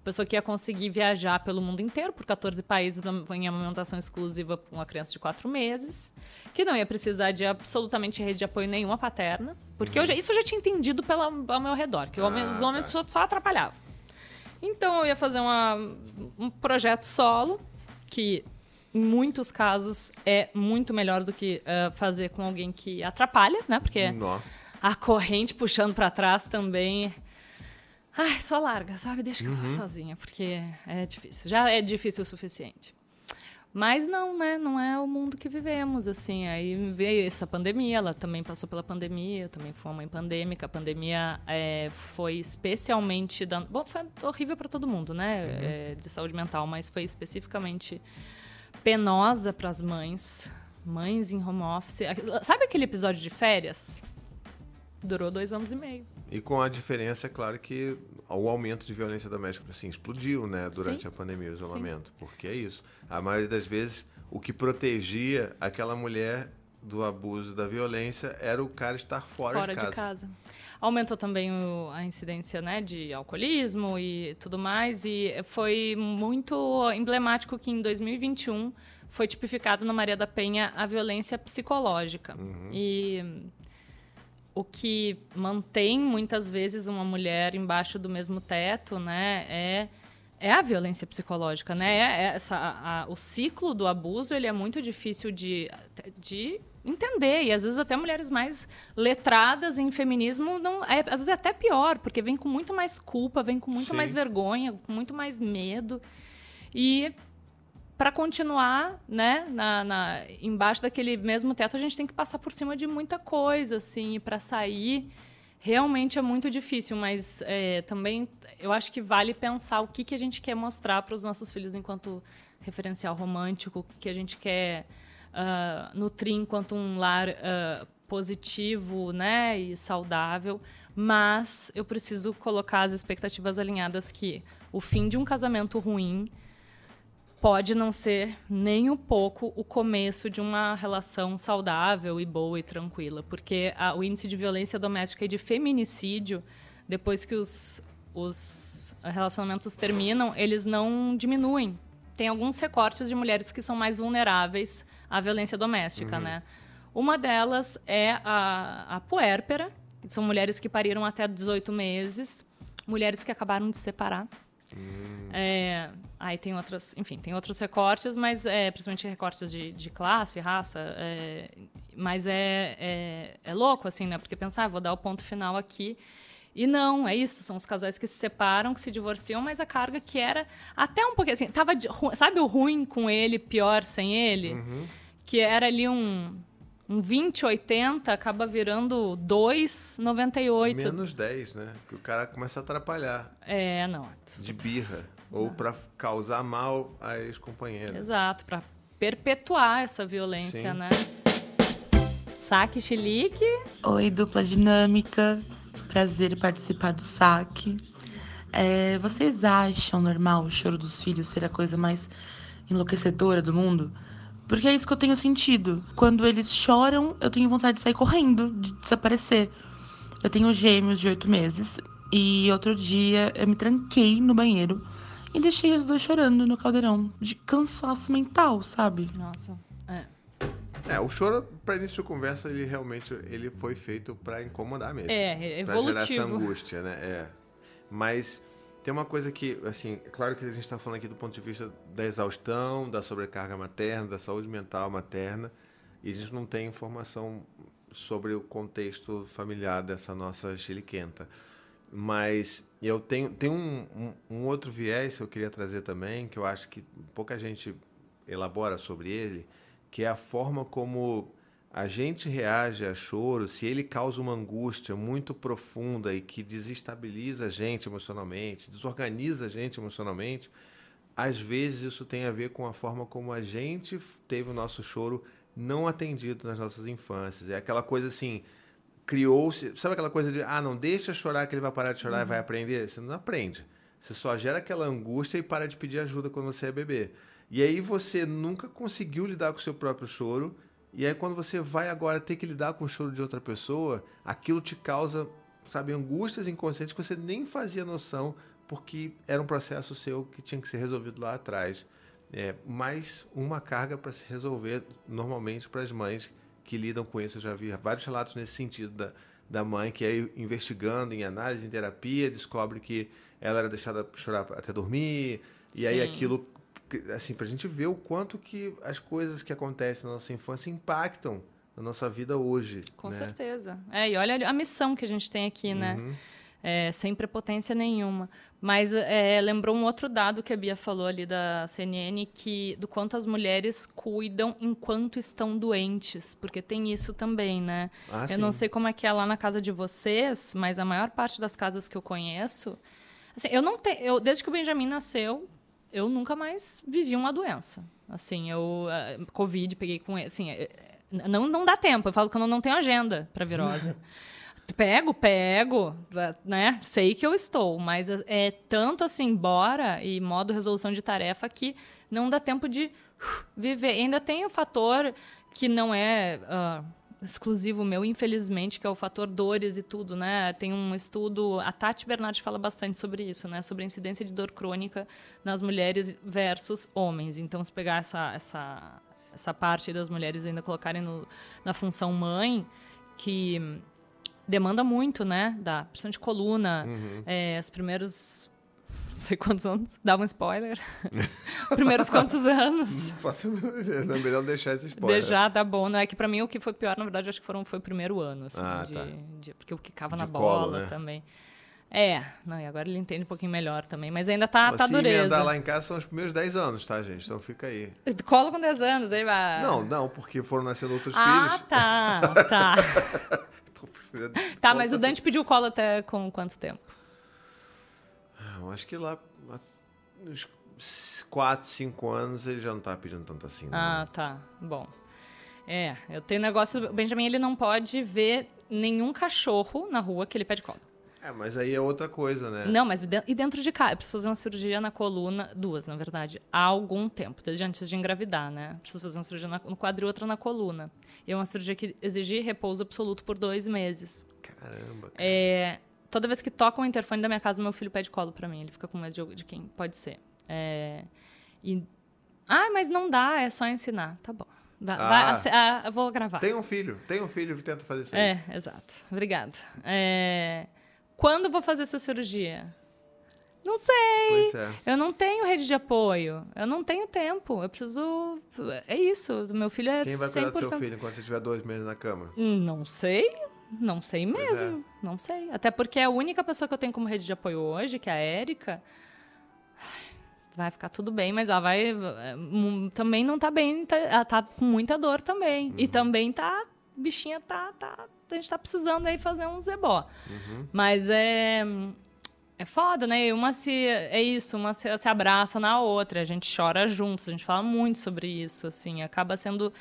Pessoa que ia conseguir viajar pelo mundo inteiro, por 14 países, em amamentação exclusiva para uma criança de 4 meses, que não ia precisar de absolutamente rede de apoio nenhuma paterna, porque eu já- isso eu já tinha entendido pela, ao meu redor, que Ah, os homens tá. só, só atrapalhavam. Então eu ia fazer uma- um projeto solo, que em muitos casos é muito melhor do que eh, fazer com alguém que atrapalha, né? Porque Nó. a corrente puxando pra trás também. Ai, só larga, sabe? Deixa que eu vou sozinha, porque é difícil. Já é difícil o suficiente. Mas não, né? Não é o mundo que vivemos, assim. Aí veio essa pandemia, ela também passou pela pandemia, eu também fui uma mãe pandêmica. A pandemia é, foi especialmente... Dan... Bom, foi horrível para todo mundo, né? É, de saúde mental, mas foi especificamente penosa para as mães. Mães em home office. Sabe aquele episódio de férias? Durou dois anos e meio. E com a diferença, é claro, que o aumento de violência doméstica assim, explodiu né, durante Sim. a pandemia, o isolamento. Porque é isso. A maioria das vezes, o que protegia aquela mulher do abuso da violência era o cara estar fora, fora de casa. de casa. Aumentou também o- a incidência né, de alcoolismo e tudo mais. E foi muito emblemático que em 2021 foi tipificado na Maria da Penha a violência psicológica. E o que mantém muitas vezes uma mulher embaixo do mesmo teto, né, é é a violência psicológica, né? É essa, a- a- o ciclo do abuso ele é muito difícil de, de entender e às vezes até mulheres mais letradas em feminismo não é, às vezes é até pior porque vem com muito mais culpa, vem com muito Sim. mais vergonha, com muito mais medo e para continuar, né, na, na- embaixo daquele mesmo teto, a gente tem que passar por cima de muita coisa, assim, e para sair realmente é muito difícil, mas é, também eu acho que vale pensar o que, que a gente quer mostrar para os nossos filhos enquanto referencial romântico, o que a gente quer ah, nutrir enquanto um lar ah, positivo, né, e saudável. Mas eu preciso colocar as expectativas alinhadas que o fim de um casamento ruim pode não ser nem um pouco o começo de uma relação saudável e boa e tranquila, porque a- o índice de violência doméstica e de feminicídio, depois que os, os relacionamentos terminam, eles não diminuem. Tem alguns recortes de mulheres que são mais vulneráveis à violência doméstica, né? Uma delas é a, a puérpera, são mulheres que pariram até 18 meses, mulheres que acabaram de se separar. É, aí tem outras, enfim, tem outros recortes, mas é, principalmente recortes de, de classe, raça. é, mas é, é, é louco, assim, né? Porque pensar, ah, vou dar o ponto final aqui. E não, é isso, são os casais que se separam, que se divorciam, mas a carga que era até um pouquinho assim, tava de- sabe o ruim com ele, pior sem ele? Que era ali um um 20 80 acaba virando 2 98. Menos 10, né? Que o cara começa a atrapalhar. É, não. De birra. Ou para causar mal à ex-companheira. Exato, para perpetuar essa violência, Sim. né? Saque chilique. Oi, dupla dinâmica. Prazer em participar do saque. É, vocês acham normal o choro dos filhos ser a coisa mais enlouquecedora do mundo? Porque é isso que eu tenho sentido. Quando eles choram, eu tenho vontade de sair correndo, de desaparecer. Eu tenho gêmeos de oito meses e outro dia eu me tranquei no banheiro e deixei os dois chorando no caldeirão de cansaço mental, sabe? Nossa, é. É, o choro, para início de conversa, ele realmente ele foi feito para incomodar mesmo. É, é Pra gerar essa evolutivo. angústia, né? É. Mas tem uma coisa que, assim, é claro que a gente está falando aqui do ponto de vista da exaustão, da sobrecarga materna, da saúde mental materna, e a gente não tem informação sobre o contexto familiar dessa nossa chiliquenta. Mas eu tenho, tenho um, um, um outro viés que eu queria trazer também, que eu acho que pouca gente elabora sobre ele, que é a forma como a gente reage a choro, se ele causa uma angústia muito profunda e que desestabiliza a gente emocionalmente, desorganiza a gente emocionalmente, às vezes isso tem a ver com a forma como a gente teve o nosso choro não atendido nas nossas infâncias. É aquela coisa assim, criou-se. Sabe aquela coisa de, ah, não, deixa chorar que ele vai parar de chorar e vai aprender? Você não aprende. Você só gera aquela angústia e para de pedir ajuda quando você é bebê. E aí você nunca conseguiu lidar com o seu próprio choro. E aí quando você vai agora ter que lidar com o choro de outra pessoa, aquilo te causa, sabe, angústias inconscientes que você nem fazia noção, porque era um processo seu que tinha que ser resolvido lá atrás. É, mais uma carga para se resolver normalmente para as mães que lidam com isso. Eu já vi vários relatos nesse sentido da, da mãe que aí investigando em análise, em terapia, descobre que ela era deixada chorar até dormir, e aí Sim. aquilo, assim, para a gente ver o quanto que as coisas que acontecem na nossa infância impactam na nossa vida hoje. Com né? certeza. É, e olha a missão que a gente tem aqui, né? Uhum. É, sem prepotência nenhuma. Mas é, lembrou um outro dado que a Bia falou ali da CNN, que do quanto as mulheres cuidam enquanto estão doentes, porque tem isso também, né? Ah, eu não sim. sei como é que é lá na casa de vocês, mas a maior parte das casas que eu conheço, assim, eu não tenho, eu, desde que o Benjamin nasceu, eu nunca mais vivi uma doença. Assim, eu eh, Covid peguei com assim, eh, não não dá tempo. Eu falo que eu não, tenho agenda para virose. Pego, pego, né? Sei que eu estou, mas é tanto assim, bora e modo resolução de tarefa que não dá tempo de uh, viver. E ainda tem o fator que não é ah, exclusivo meu, infelizmente, que é o fator dores e tudo, né? Tem um estudo, a Tati Bernardi fala bastante sobre isso, né? Sobre a incidência de dor crônica nas mulheres versus homens. Então, se pegar essa, essa, essa parte das mulheres ainda colocarem no, na função mãe, que demanda muito, né? Da pressão de coluna, é, os primeiros. Não sei quantos anos, dá um spoiler. primeiros quantos anos? Não faço, é melhor deixar esse spoiler. Deixar, tá bom. Não é que pra mim o que foi pior, na verdade, acho que foram, foi o primeiro ano, assim, Ah, de, tá. de- porque eu quicava De na colo, bola né? também. É, não, e agora ele entende um pouquinho melhor também, mas ainda tá, tá Se dureza. emendar lá em casa são os primeiros 10 anos, tá, gente? Então fica aí. Colo com 10 anos, aí vai. Não, não, porque foram nascendo outros Ah, filhos. tá, tá. Tá, mas o Dante pediu colo até com quanto tempo? Eu acho que lá, uns 4, 5 anos, ele já não tá pedindo tanto assim. não. Ah, tá. Bom. É, eu tenho negócio. O Benjamin ele não pode ver nenhum cachorro na rua que ele pede colo. É, mas aí é outra coisa, né? Não, mas de- e dentro de casa? Eu preciso fazer uma cirurgia na coluna, duas, na verdade, há algum tempo, desde antes de engravidar, né? Preciso fazer uma cirurgia na- no quadril e outra na coluna. E é uma cirurgia que exige repouso absoluto por dois meses. Caramba. cara. É, toda vez que toca o interfone da minha casa, meu filho pede colo pra mim. Ele fica com medo de, de quem pode ser. É, e, ah, mas não dá, é só ensinar. Tá bom. Vai, Ah. vai- ah, eu vou gravar. Tem um filho, tem um filho que tenta fazer isso aí. É, exato. Obrigada. É, quando vou fazer essa cirurgia? Não sei. Pois é. Eu não tenho rede de apoio. Eu não tenho tempo. Eu preciso. É isso. Meu filho é Quem vai 100%. cuidar do seu filho enquanto você tiver dois meses na cama? Não sei. Não sei é. mesmo. Não sei. Até porque a única pessoa que eu tenho como rede de apoio hoje, que é a Érica, vai ficar tudo bem, mas ela vai. Também não tá bem. tá- Ela tá com muita dor também. Uhum. E também tá. Bichinha tá, tá. A gente tá precisando aí fazer um zebó. Uhum. Mas é. é foda, né? E Uma se. É isso, uma se, se abraça na outra, a gente chora juntos, a gente fala muito sobre isso, assim, acaba sendo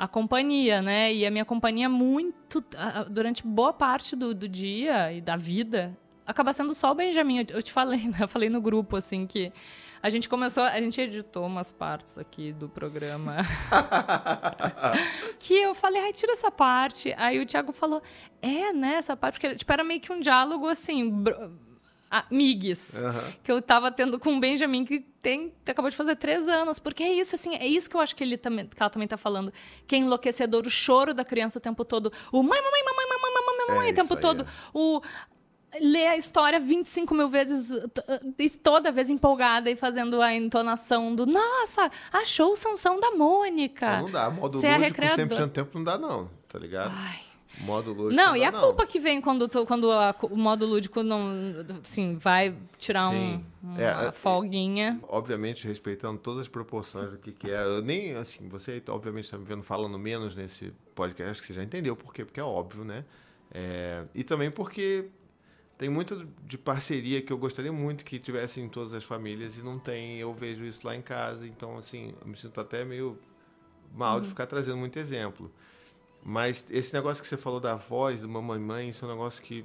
a companhia, né? E a minha companhia, muito. Durante boa parte do, do dia e da vida, acaba sendo só o Benjamin. Eu, eu te falei, né? Eu falei no grupo, assim, que. A gente começou, a gente editou umas partes aqui do programa. que eu falei, ai, tira essa parte. Aí o Thiago falou, é, né, essa parte, porque tipo, era meio que um diálogo assim, bro- amigues, Aham. que eu tava tendo com o Benjamin, que tem, acabou de fazer três anos. Porque é isso, assim, é isso que eu acho que ele também, que ela também tá falando. Que é enlouquecedor, o choro da criança o tempo todo. O mãe, mamãe, mamãe, mamãe, mamãe, mamãe, É o tempo todo. O ler a história 25 mil vezes, toda vez empolgada e fazendo a entonação do Nossa, achou o Sansão da Mônica. Não dá. Modo Você é lúdico recreador. 100% do tempo não dá, não. Tá ligado? Ai. Modo lúdico Não, não e a culpa que vem quando, tu- quando a- o modo lúdico não, assim, vai tirar um, Sim. uma É, é- folguinha. Obviamente, respeitando todas as proporções do que, que é. Eu nem, assim, você obviamente está me vendo falando menos nesse podcast, acho que você já entendeu por quê, porque é óbvio, né? É, e também porque tem muito de parceria que eu gostaria muito que tivesse em todas as famílias e não tem. Eu vejo isso lá em casa, então, assim, eu me sinto até meio mal Uhum. de ficar trazendo muito exemplo. Mas esse negócio que você falou da voz, do mamãe mãe, isso é um negócio que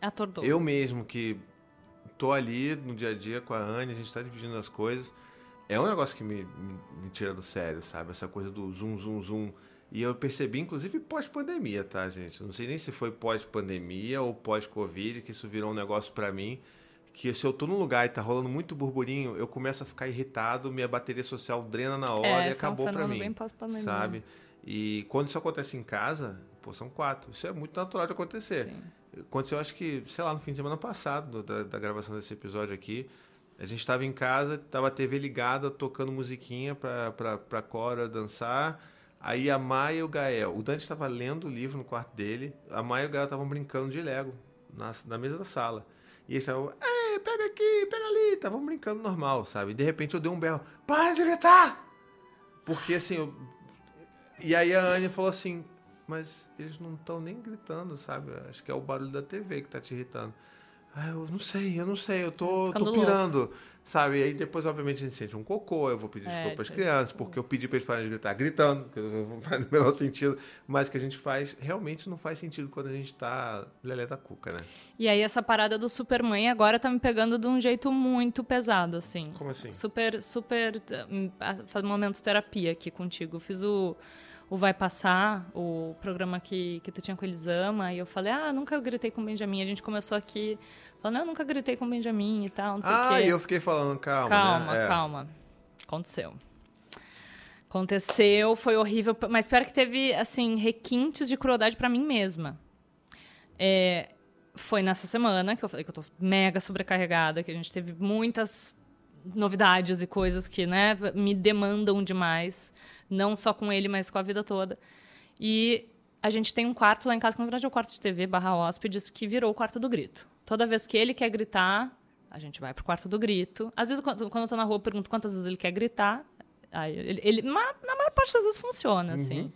Atordou. eu mesmo que tô ali no dia a dia com a Anne, a gente tá dividindo as coisas. É um negócio que me, me, me tira do sério, sabe? Essa coisa do zoom, zoom, zoom. E eu percebi, inclusive, pós-pandemia, tá, gente? Não sei nem se foi pós-pandemia ou pós-Covid, que isso virou um negócio pra mim. Que se eu tô num lugar e tá rolando muito burburinho, eu começo a ficar irritado, minha bateria social drena na hora É, e é um acabou fenômeno mim. bem. Sabe? E quando isso acontece em casa, pô, são quatro. Isso é muito natural de acontecer. Sim. Aconteceu, acho que, sei lá, no fim de semana passado, da, da gravação desse episódio aqui. A gente estava em casa, tava a TV ligada, tocando musiquinha pra, pra, pra Cora dançar. Aí a Maia e o Gael. O Dante estava lendo o livro no quarto dele. A Maia e o Gael estavam brincando de Lego na, na mesa da sala. E eles estavam, ei, pega aqui, pega ali. Estavam brincando normal, sabe? E de repente eu dei um berro, para de gritar! Porque assim, eu... E aí a Anne falou assim, mas eles não estão nem gritando, sabe? Acho que é o barulho da TV que tá te irritando. Ah, eu não sei, eu não sei, eu tô, tô pirando, sabe? E aí depois, obviamente, a gente sente um cocô, eu vou pedir É, desculpa às crianças, porque eu pedi pra eles pararem de gritar gritando, que não faz o menor sentido. Mas o que a gente faz, realmente não faz sentido quando a gente tá lelé da cuca, né? E aí essa parada do Supermãe agora tá me pegando de um jeito muito pesado, assim. Como assim? Super, super. Faz um momento terapia aqui contigo. Eu fiz o, o Vai Passar, o programa que, que tu tinha com o Elisama, e eu falei, ah, nunca gritei com o Benjamin. A gente começou aqui falando, eu nunca gritei com o Benjamin e tal, não sei o Ah, quê. e eu fiquei falando, calma, Calma, né? É. calma. Aconteceu. Aconteceu, foi horrível, mas espero que teve, assim, requintes de crueldade pra mim mesma. É, foi nessa semana que eu falei que eu tô mega sobrecarregada, que a gente teve muitas novidades e coisas que, né, me demandam demais, não só com ele, mas com a vida toda. E a gente tem um quarto lá em casa, que na verdade é o quarto de TV barra hóspedes, que virou o quarto do grito. Toda vez que ele quer gritar, a gente vai pro quarto do grito. Às vezes, quando, eu tô na rua, eu pergunto quantas vezes ele quer gritar. Aí ele, ele- na maior parte das vezes funciona, assim.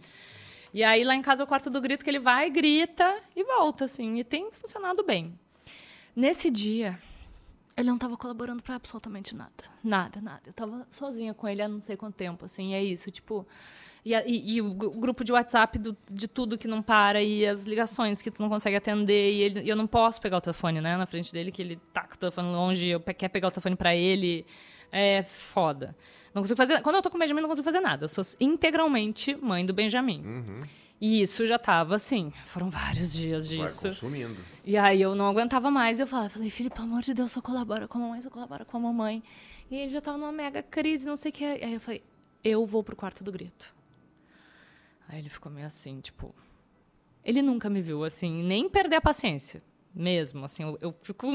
E aí lá em casa é o quarto do grito que ele vai, grita e volta, assim. E tem funcionado bem. Nesse dia, ele não estava colaborando para absolutamente nada. Nada, nada. Eu estava sozinha com ele há não sei quanto tempo, assim. É isso, tipo. E, a- e- e o, gru- o grupo de WhatsApp do- de tudo que não para e as ligações que tu não consegue atender e, ele- e eu não posso pegar o telefone, né, na frente dele, que ele tá com o telefone longe, eu pe- quer pegar o telefone para ele. É foda. Não consigo fazer. Quando eu tô com o Benjamin, não consigo fazer nada. Eu sou integralmente mãe do Benjamin. Uhum. E isso já tava assim. Foram vários dias Vai disso. consumindo. E aí eu não aguentava mais. Eu falava, falei, filho, pelo amor de Deus, só colabora com a mamãe, só colabora com a mamãe. E ele já tava numa mega crise, não sei o que. Aí eu falei, eu vou pro quarto do grito. Aí ele ficou meio assim, tipo. Ele nunca me viu assim, nem perder a paciência. Mesmo, assim, eu, eu fico.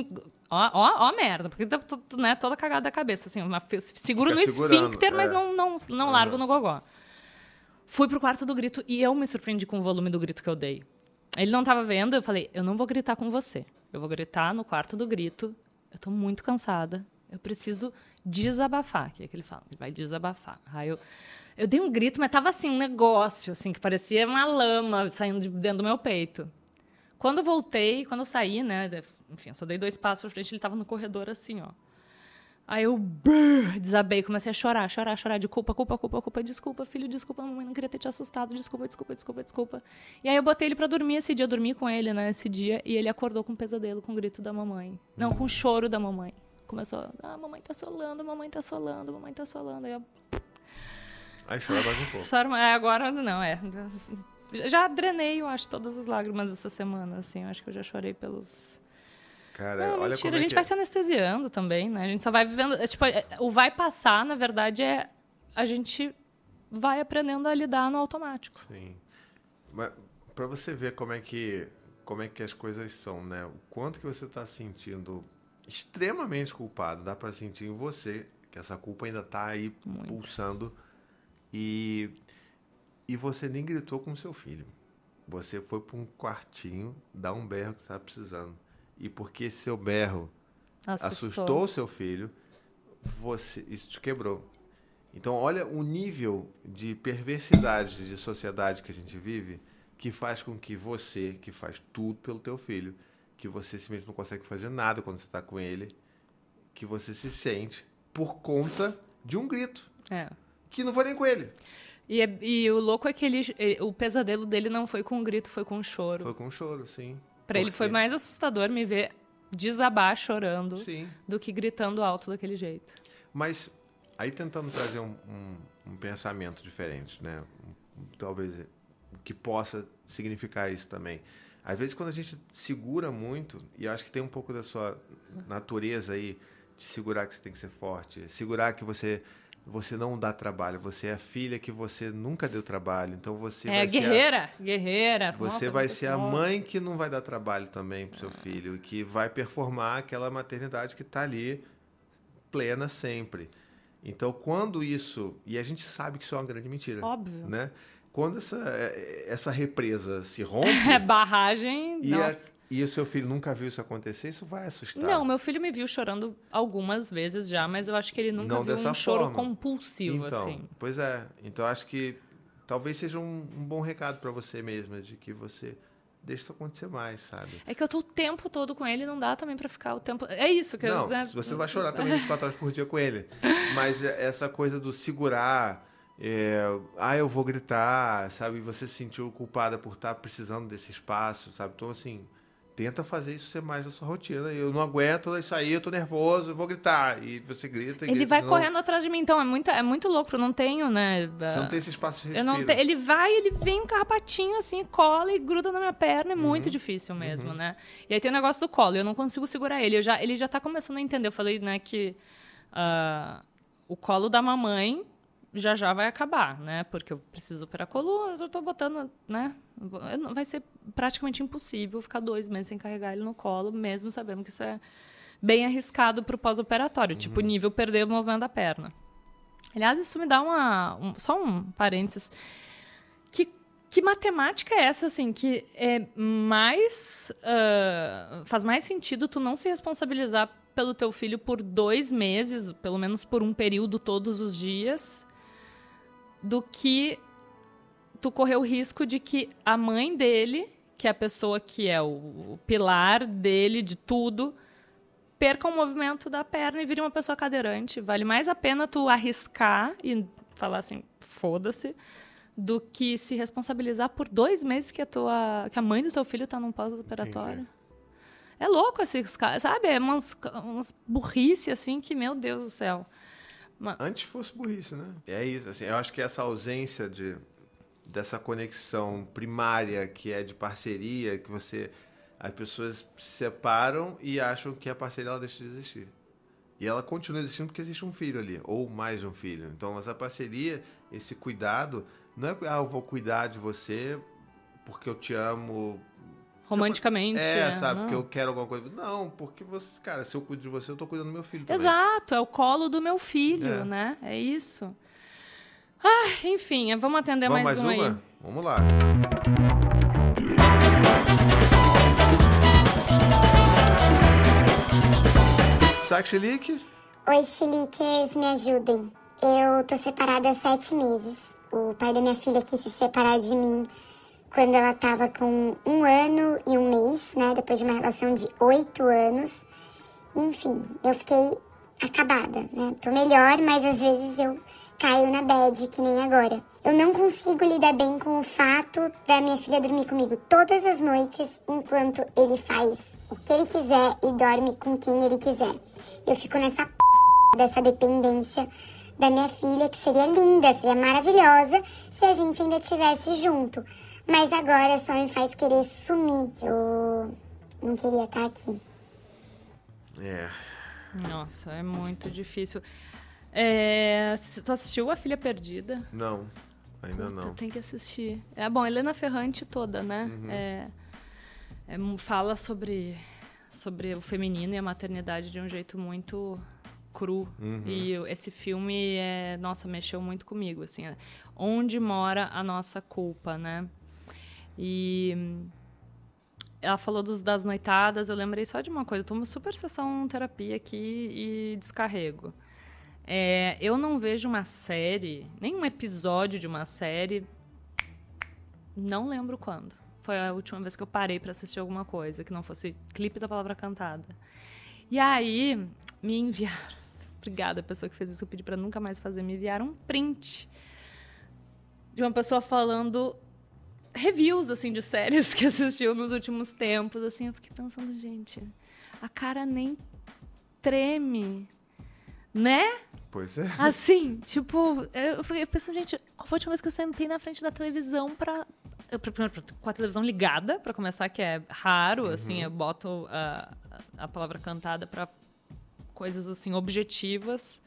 Ó, ó, ó, merda, porque tô, né, toda cagada da cabeça, assim, uma, seguro Fica no esfíncter, mas é. não, não, não largo no gogó. Fui pro quarto do grito e eu me surpreendi com o volume do grito que eu dei. Ele não tava vendo, eu falei, eu não vou gritar com você. Eu vou gritar no quarto do grito. Eu tô muito cansada. Eu preciso desabafar, que é que ele fala, ele vai desabafar. Aí eu, eu dei um grito, mas tava assim, um negócio, assim, que parecia uma lama saindo de dentro do meu peito. Quando eu voltei, quando eu saí, né? Enfim, eu só dei dois passos pra frente, ele tava no corredor assim, ó. Aí eu brrr, desabei, comecei a chorar, chorar, chorar de culpa, culpa, culpa, culpa, desculpa, filho, desculpa, mamãe não queria ter te assustado, desculpa, desculpa, desculpa, desculpa. E aí eu botei ele para dormir esse dia, eu dormi com ele, né, esse dia, e ele acordou com um pesadelo, com o grito da mamãe. Não, com o choro da mamãe. Começou, ah, mamãe tá solando, mamãe tá solando, mamãe tá solando. Aí eu... Aí chora mais um pouco. Só, é, agora não, é. Já drenei, eu acho, todas as lágrimas essa semana, assim, eu acho que eu já chorei pelos Cara, não, olha mentira, como a é gente vai é. se anestesiando também, né? A gente só vai vivendo. é, Tipo, é, o vai passar, na verdade, é a gente vai aprendendo a lidar no automático. Sim. Mas para você ver como é que como é que as coisas são, né? O quanto que você está sentindo extremamente culpado, dá para sentir em você que essa culpa ainda tá aí Muito. pulsando e e você nem gritou com seu filho. Você foi para um quartinho dar um berro que estava precisando. E porque seu berro Assustou. assustou o seu filho, você isso te quebrou. Então, olha o nível de perversidade de sociedade que a gente vive, que faz com que você, que faz tudo pelo teu filho, que você simplesmente não consegue fazer nada quando você está com ele, que você se sente por conta de um grito, É. que não foi nem com ele, E, é- e o louco é que ele, o pesadelo dele não foi com o grito, foi com o choro. foi com choro, sim. Pra ele foi mais assustador me ver desabar chorando Sim. do que gritando alto daquele jeito. Mas aí tentando trazer um, um- um pensamento diferente, né? Um- um- talvez que possa significar isso também. Às vezes quando a gente segura muito, e eu acho que tem um pouco da sua natureza aí de segurar que você tem que ser forte, segurar que você você não dá trabalho, você é a filha que você nunca deu trabalho, então você é vai ser a- guerreira, guerreira. você Nossa, vai ser a mãe que não vai dar trabalho também pro seu filho, e que vai performar aquela maternidade que está ali plena sempre. Então, quando isso. E a gente sabe que isso é uma grande mentira. Óbvio. Né? Quando essa, essa represa se rompe É barragem. e, a-. e o seu filho nunca viu isso acontecer, isso vai assustar. Não, meu filho me viu chorando algumas vezes já, mas eu acho que ele nunca Não viu um choro forma. compulsivo, então, assim. Pois é. Então, acho que talvez seja um, um bom recado para você mesma, de que você deixa isso acontecer mais, sabe? É que eu tô o tempo todo com ele, não dá também pra ficar o tempo. É isso que Não, eu. né? você vai chorar também 24 horas por dia com ele. Mas é- essa coisa do segurar, é, ah, eu vou gritar, sabe? Você se sentiu culpada por estar precisando desse espaço, sabe? Então, assim, tenta fazer isso ser mais da sua rotina. Eu não aguento isso aí, eu tô nervoso, eu vou gritar. E você grita e Ele grita vai novo. correndo atrás de mim, então é muito, é muito louco, eu não tenho, né? Você não tem esse espaço de Eu não respiro. te- ele vai, ele vem um carrapatinho assim, cola e gruda na minha perna, é Uhum. muito difícil mesmo, né? E aí tem o negócio do colo, eu não consigo segurar ele. Eu já, ele já tá começando a entender. Eu falei, né, que ah, o colo da mamãe já já vai acabar, né? Porque eu preciso operar a coluna, eu tô botando, né? Vai ser praticamente impossível ficar dois meses sem carregar ele no colo, mesmo sabendo que isso é bem arriscado pro pós-operatório, tipo, nível perder o movimento da perna. Aliás, isso me dá uma. um- só um parênteses. Que, que matemática é essa, assim, que é mais. ah, faz mais sentido tu não se responsabilizar pelo teu filho por dois meses, pelo menos por um período todos os dias, do que tu correr o risco de que a mãe dele, que é a pessoa que é o, pilar dele, de tudo, perca o movimento da perna e vire uma pessoa cadeirante. Vale mais a pena tu arriscar e falar assim, foda-se, do que se responsabilizar por dois meses que a tua que a mãe do teu filho tá num pós-operatório. É louco esses caras, sabe? É umas, umas burrice assim que, meu Deus do céu. Antes fosse burrice, né? É isso, assim, eu acho que essa ausência de dessa conexão primária que é de parceria, que você as pessoas se separam e acham que a parceria ela deixa de existir. E ela continua existindo porque existe um filho ali, ou mais de um filho. Então, essa parceria, esse cuidado, não é, ah, eu vou cuidar de você porque eu te amo. Romanticamente. É, sabe, não. porque eu quero alguma coisa. Não, porque você, cara, se eu cuido de você, eu tô cuidando do meu filho também. Exato, é o colo do meu filho, É. né? É isso. Ah, enfim, vamos atender Vamos mais, mais um uma? aí. Vamos lá. Saque Chilique? Oi, Chiliquers, me ajudem. Eu tô separada há sete meses. O pai da minha filha quis se separar de mim quando ela tava com um ano e um mês, né? Depois de uma relação de oito anos. Enfim, eu fiquei acabada, né? Tô melhor, mas às vezes eu caio na bad, que nem agora. Eu não consigo lidar bem com o fato da minha filha dormir comigo todas as noites enquanto ele faz o que ele quiser e dorme com quem ele quiser. Eu fico nessa p... dessa dependência da minha filha, que seria linda, seria maravilhosa se a gente ainda estivesse junto. Mas agora só me faz querer sumir. Eu não queria estar aqui. É. Nossa, é muito difícil. É, tu assistiu A Filha Perdida? Não, ainda Puta, não. Tem que assistir. É bom, Helena Ferrante toda, né? É, é mu- fala sobre, sobre o feminino e a maternidade de um jeito muito cru. E o- esse filme, é, nossa, mexeu muito comigo, assim. é, onde mora a nossa culpa, né? E ela falou dos, das noitadas, eu lembrei só de uma coisa. Eu tomo super sessão terapia aqui e descarrego. É, eu não vejo uma série, nem um episódio de uma série, não lembro quando. Foi a última vez que eu parei para assistir alguma coisa, que não fosse clipe da palavra cantada. E aí, me enviaram. Obrigada, a pessoa que fez isso, eu pedi para nunca mais fazer. Me enviaram um print de uma pessoa falando reviews assim de séries que assistiu nos últimos tempos, assim, eu fiquei pensando, gente, a cara nem treme, né? Pois é. Assim, tipo, eu fiquei pensando, gente, qual foi a última vez que eu sentei na frente da televisão pra. primeiro, com a televisão ligada, pra começar, que é raro, assim, eu boto a, a palavra cantada pra coisas assim, objetivas.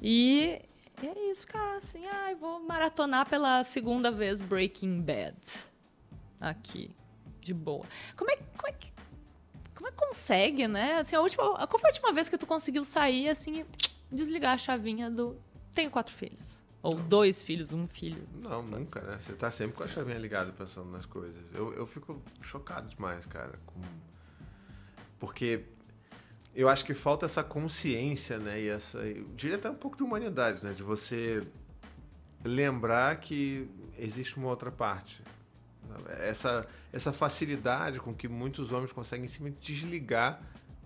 E é isso, ficar assim, ai, vou maratonar pela segunda vez Breaking Bad. Aqui, de boa. Como é, como é que. Como é que consegue, né? Assim, a última, qual foi a última vez que tu conseguiu sair assim e desligar a chavinha do tenho quatro filhos? Ou dois filhos, um filho. Não, nunca, né? Você tá sempre com a chavinha ligada pensando nas coisas. Eu, eu fico chocado demais, cara. com- Porque eu acho que falta essa consciência, né? E essa. Eu diria até um pouco de humanidade, né? De você lembrar que existe uma outra parte. Essa, essa facilidade com que muitos homens conseguem simplesmente desligar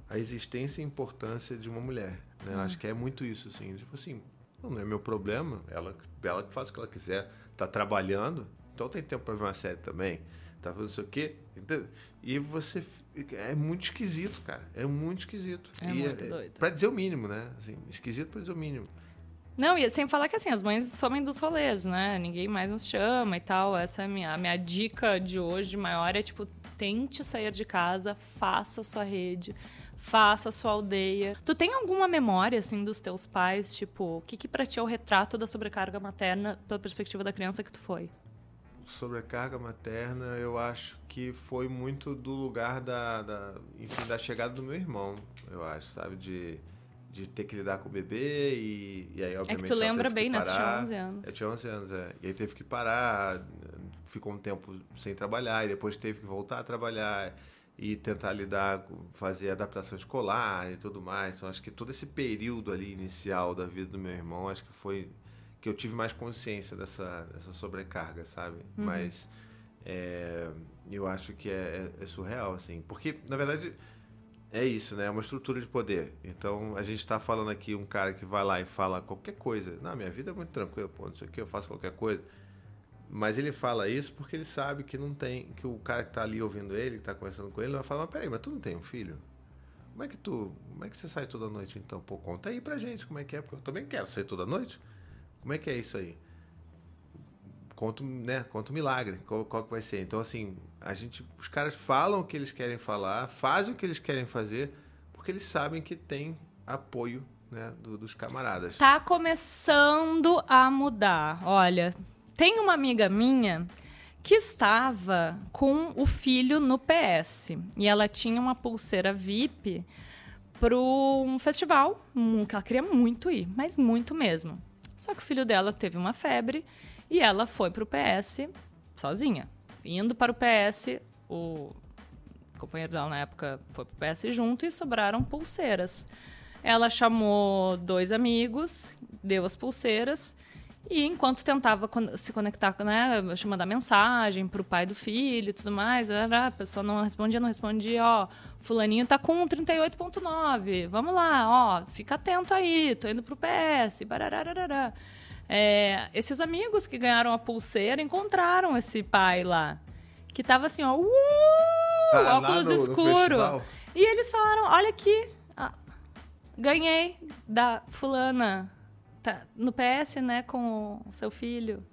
a existência e importância de uma mulher. Né? Eu acho que é muito isso, assim. Tipo assim, não é meu problema, ela, ela faz o que ela quiser. Tá trabalhando, então tem tempo para ver uma série também. Tá fazendo não sei o quê. entendeu? E você. É muito esquisito, cara. É muito esquisito. É E muito doido. Pra dizer o mínimo, né? Assim, esquisito pra dizer o mínimo. Não, e sem falar que assim, as mães somem dos rolês, né? Ninguém mais nos chama e tal. Essa é a minha, a minha dica de hoje maior é tipo, tente sair de casa, faça sua rede, faça a sua aldeia. Tu tem alguma memória, assim, dos teus pais? Tipo, o que que pra ti é o retrato da sobrecarga materna pela perspectiva da criança que tu foi? Sobrecarga materna, eu acho que foi muito do lugar da, da, enfim, da chegada do meu irmão, eu acho, sabe? De, de ter que lidar com o bebê e, e aí, É obviamente, que tu lembra bem, né? Tu tinha parar. 11 anos. Eu tinha 11 anos, é. E aí teve que parar, ficou um tempo sem trabalhar, e depois teve que voltar a trabalhar e tentar lidar, fazer adaptação escolar e tudo mais. Então, acho que todo esse período ali inicial da vida do meu irmão, acho que foi que eu tive mais consciência dessa, dessa sobrecarga, sabe? Mas é, eu acho que é, é- é surreal, assim. Porque, na verdade, é isso, né? É uma estrutura de poder. Então, a gente está falando aqui um cara que vai lá e fala qualquer coisa. Não, minha vida é muito tranquila, pô, não sei o que, eu faço qualquer coisa. Mas ele fala isso porque ele sabe que não tem, que o cara que tá ali ouvindo ele, que tá conversando com ele, vai falar, mas peraí, mas tu não tem um filho? Como é que tu, como é que você sai toda noite então? Pô, conta aí pra gente como é que é, porque eu também quero sair toda noite. Como é que é isso aí? Conta, um, né? Conta um milagre, qual, qual que vai ser. Então, assim, a gente, os caras falam o que eles querem falar, fazem o que eles querem fazer, porque eles sabem que tem apoio né, do- dos camaradas. Tá começando a mudar. Olha, tem uma amiga minha que estava com o filho no PS e ela tinha uma pulseira VIP para um festival que ela queria muito ir, mas muito mesmo. Só que o filho dela teve uma febre e ela foi para o PS sozinha. Indo para o PS, o companheiro dela na época foi pro PS junto e sobraram pulseiras. Ela chamou dois amigos, deu as pulseiras E enquanto tentava se conectar, né, mandar mensagem pro pai do filho e tudo mais, a pessoa não respondia, não respondia, ó, fulaninho tá com 38.9, vamos lá, ó, fica atento aí, tô indo pro PS, barararará. É, esses amigos que ganharam a pulseira encontraram esse pai lá, que tava assim, ó, uh, ah, óculos no, escuro. No e eles falaram, olha aqui, ganhei da fulana tá no PS, né, com o seu filho.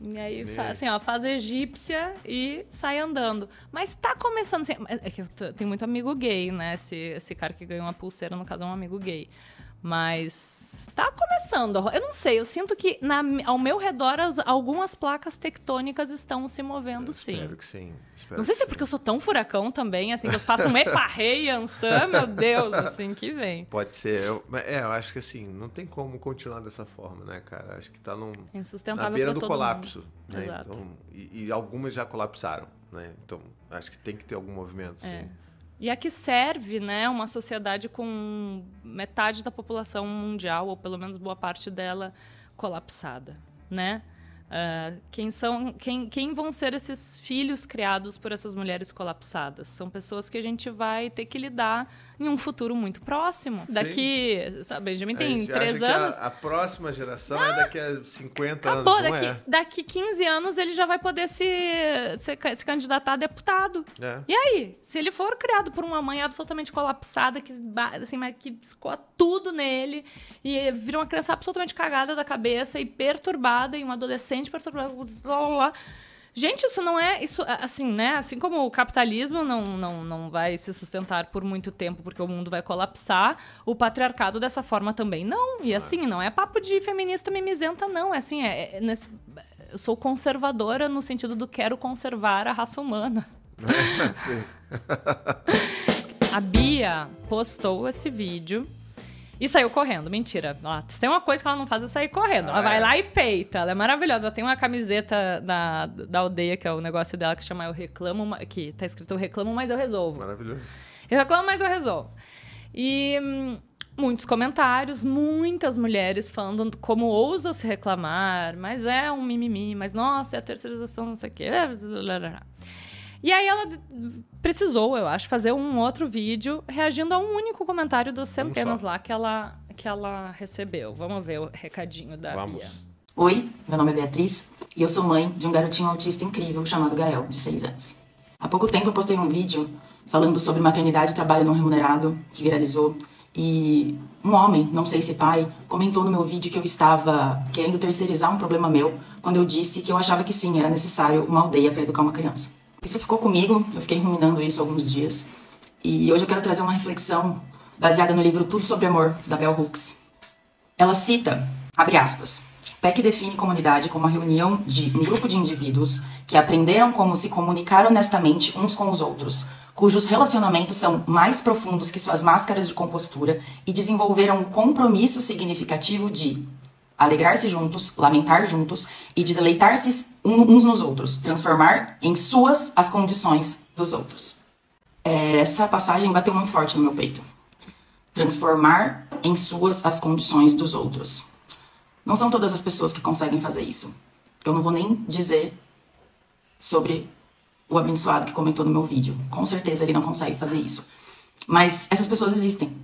E aí, assim, ó, faz egípcia e sai andando. Mas tá começando assim. É que eu tenho muito amigo gay, né? Esse, esse cara que ganhou uma pulseira, no caso, é um amigo gay. Mas tá começando. Eu não sei, eu sinto que na, ao meu redor as, algumas placas tectônicas estão se movendo sim. Espero que sim. Espero não sei se é porque eu sou tão furacão também, assim, que eu faço um eparrei ançã, meu Deus, assim, que vem. Pode ser. Eu, é, eu acho que assim, não tem como continuar dessa forma, né, cara? Acho que tá num, Insustentável na beira do colapso. Mundo. Né? Exato. Então, e, e, algumas já colapsaram, né? Então, acho que tem que ter algum movimento, é. sim. E a que serve né, uma sociedade com metade da população mundial, ou pelo menos boa parte dela, colapsada. Né? Uh, quem, são, quem, quem vão ser esses filhos criados por essas mulheres colapsadas? São pessoas que a gente vai ter que lidar em um futuro muito próximo. Sim. Daqui, sabe, Benjamin tem três anos. A, a, próxima geração é daqui a 50 acabou, anos. Daqui, é. daqui 15 anos ele já vai poder se, se, se candidatar a deputado. É. E aí? Se ele for criado por uma mãe absolutamente colapsada, que, assim, que escoa tudo nele, e vira uma criança absolutamente cagada da cabeça e perturbada, e um adolescente perturbado, blá, blá, blá Gente, isso não é. Isso, assim, né? Assim como o capitalismo não, não, não vai se sustentar por muito tempo porque o mundo vai colapsar, o patriarcado dessa forma também não. E assim, não é papo de feminista mimizenta, não. É assim, é, é nesse, eu sou conservadora no sentido do quero conservar a raça humana. a Bia postou esse vídeo e saiu correndo. Mentira. Ela, se tem uma coisa que ela não faz é sair correndo. Ah, ela vai é? lá e peita. Ela é maravilhosa. Ela tem uma camiseta da, da aldeia, que é o negócio dela, que chama Eu Reclamo, que tá escrito Eu Reclamo, mas eu resolvo. Maravilhoso. Eu reclamo, mas eu resolvo. E hum, muitos comentários, muitas mulheres falando como ousa se reclamar, mas é um mimimi, mas nossa, é a terceirização, não sei o quê. E aí ela precisou, eu acho, fazer um outro vídeo reagindo a um único comentário dos centenas lá que ela, que ela recebeu. Vamos ver o recadinho da Vamos. Bia. Oi, meu nome é Beatriz e eu sou mãe de um garotinho autista incrível chamado Gael, de 6 anos. Há pouco tempo eu postei um vídeo falando sobre maternidade e trabalho não remunerado, que viralizou, e um homem, não sei se pai, comentou no meu vídeo que eu estava querendo terceirizar um problema meu quando eu disse que eu achava que sim, era necessário uma aldeia para educar uma criança. Isso ficou comigo, eu fiquei ruminando isso alguns dias. E hoje eu quero trazer uma reflexão baseada no livro Tudo sobre Amor, da Bell Hooks. Ela cita, abre aspas, Peck define comunidade como a reunião de um grupo de indivíduos que aprenderam como se comunicar honestamente uns com os outros, cujos relacionamentos são mais profundos que suas máscaras de compostura e desenvolveram um compromisso significativo de alegrar-se juntos, lamentar juntos e de deleitar-se uns nos outros, transformar em suas as condições dos outros. É, essa passagem bateu muito forte no meu peito. Transformar em suas as condições dos outros. Não são todas as pessoas que conseguem fazer isso. Eu não vou nem dizer sobre o abençoado que comentou no meu vídeo. Com certeza ele não consegue fazer isso. Mas essas pessoas existem.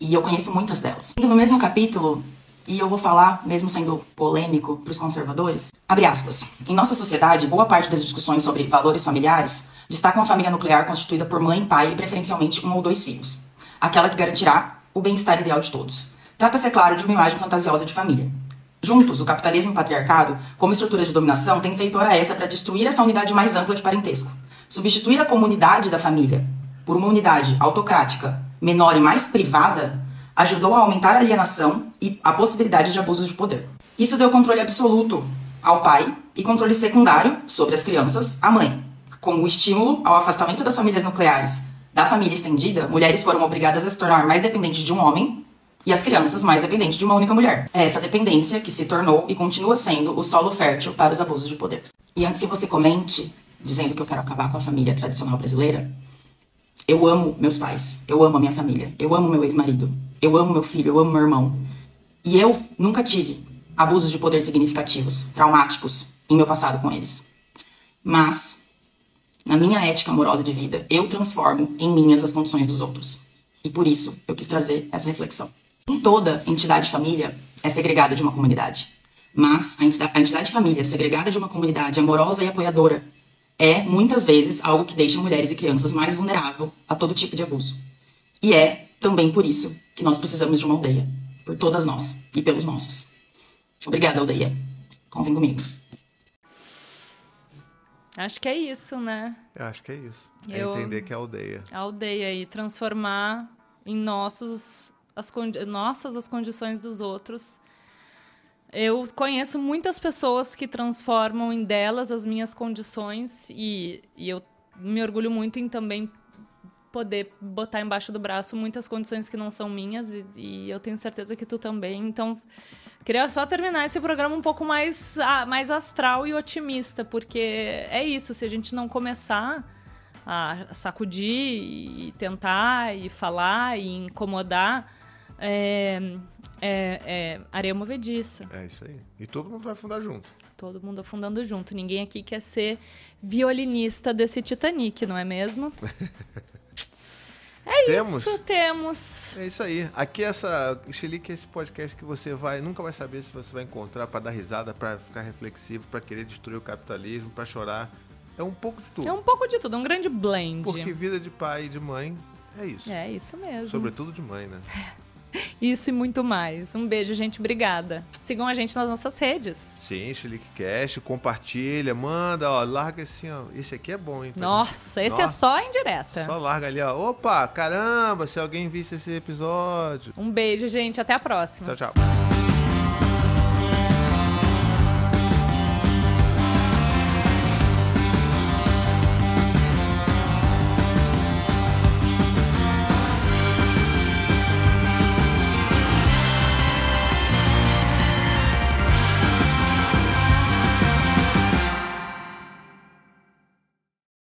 E eu conheço muitas delas. No mesmo capítulo, e eu vou falar, mesmo sendo polêmico para os conservadores, abre aspas. Em nossa sociedade, boa parte das discussões sobre valores familiares destacam a família nuclear constituída por mãe, pai e preferencialmente um ou dois filhos. Aquela que garantirá o bem-estar ideal de todos. Trata-se, é claro, de uma imagem fantasiosa de família. Juntos, o capitalismo e o patriarcado, como estrutura de dominação, têm feito hora essa para destruir essa unidade mais ampla de parentesco. Substituir a comunidade da família por uma unidade autocrática, menor e mais privada ajudou a aumentar a alienação e a possibilidade de abusos de poder. Isso deu controle absoluto ao pai e controle secundário sobre as crianças à mãe. Com o estímulo ao afastamento das famílias nucleares da família estendida, mulheres foram obrigadas a se tornar mais dependentes de um homem e as crianças mais dependentes de uma única mulher. É essa dependência que se tornou e continua sendo o solo fértil para os abusos de poder. E antes que você comente dizendo que eu quero acabar com a família tradicional brasileira, eu amo meus pais, eu amo a minha família, eu amo meu ex-marido, eu amo meu filho, eu amo meu irmão. E eu nunca tive abusos de poder significativos, traumáticos, em meu passado com eles. Mas, na minha ética amorosa de vida, eu transformo em minhas as condições dos outros. E por isso eu quis trazer essa reflexão. Em toda entidade família é segregada de uma comunidade. Mas a entidade, a entidade família segregada de uma comunidade amorosa e apoiadora é, muitas vezes, algo que deixa mulheres e crianças mais vulnerável a todo tipo de abuso. E é também por isso que nós precisamos de uma aldeia. Por todas nós e pelos nossos. Obrigada, aldeia. Contem comigo. Acho que é isso, né? Eu acho que é isso. É Eu- entender que é aldeia. A aldeia e transformar em nossos as condi- nossas as condições dos outros. Eu conheço muitas pessoas que transformam em delas as minhas condições e, e eu me orgulho muito em também poder botar embaixo do braço muitas condições que não são minhas e, e eu tenho certeza que tu também. Então, queria só terminar esse programa um pouco mais, mais astral e otimista, porque é isso, se a gente não começar a sacudir e tentar e falar e incomodar, é, é, é areia movediça. É isso aí. E todo mundo vai afundar junto. Todo mundo afundando junto. Ninguém aqui quer ser violinista desse Titanic, não é mesmo? É Temos? isso, temos. É isso aí. Aqui essa Xilique é esse podcast que você vai nunca vai saber se você vai encontrar pra dar risada, pra ficar reflexivo, pra querer destruir o capitalismo, pra chorar. É um pouco de tudo. É um pouco de tudo, um grande blend. Porque vida de pai e de mãe é isso. É isso mesmo. Sobretudo de mãe, né? Isso e muito mais. Um beijo, gente. Obrigada. Sigam a gente nas nossas redes. Sim, Cast, compartilha, manda, ó, larga assim, ó. Esse aqui é bom, hein? Nossa, gente- esse é Nossa, só indireta. Só larga ali, ó. Opa, caramba, se alguém visse esse episódio. Um beijo, gente. Até a próxima. Tchau, tchau.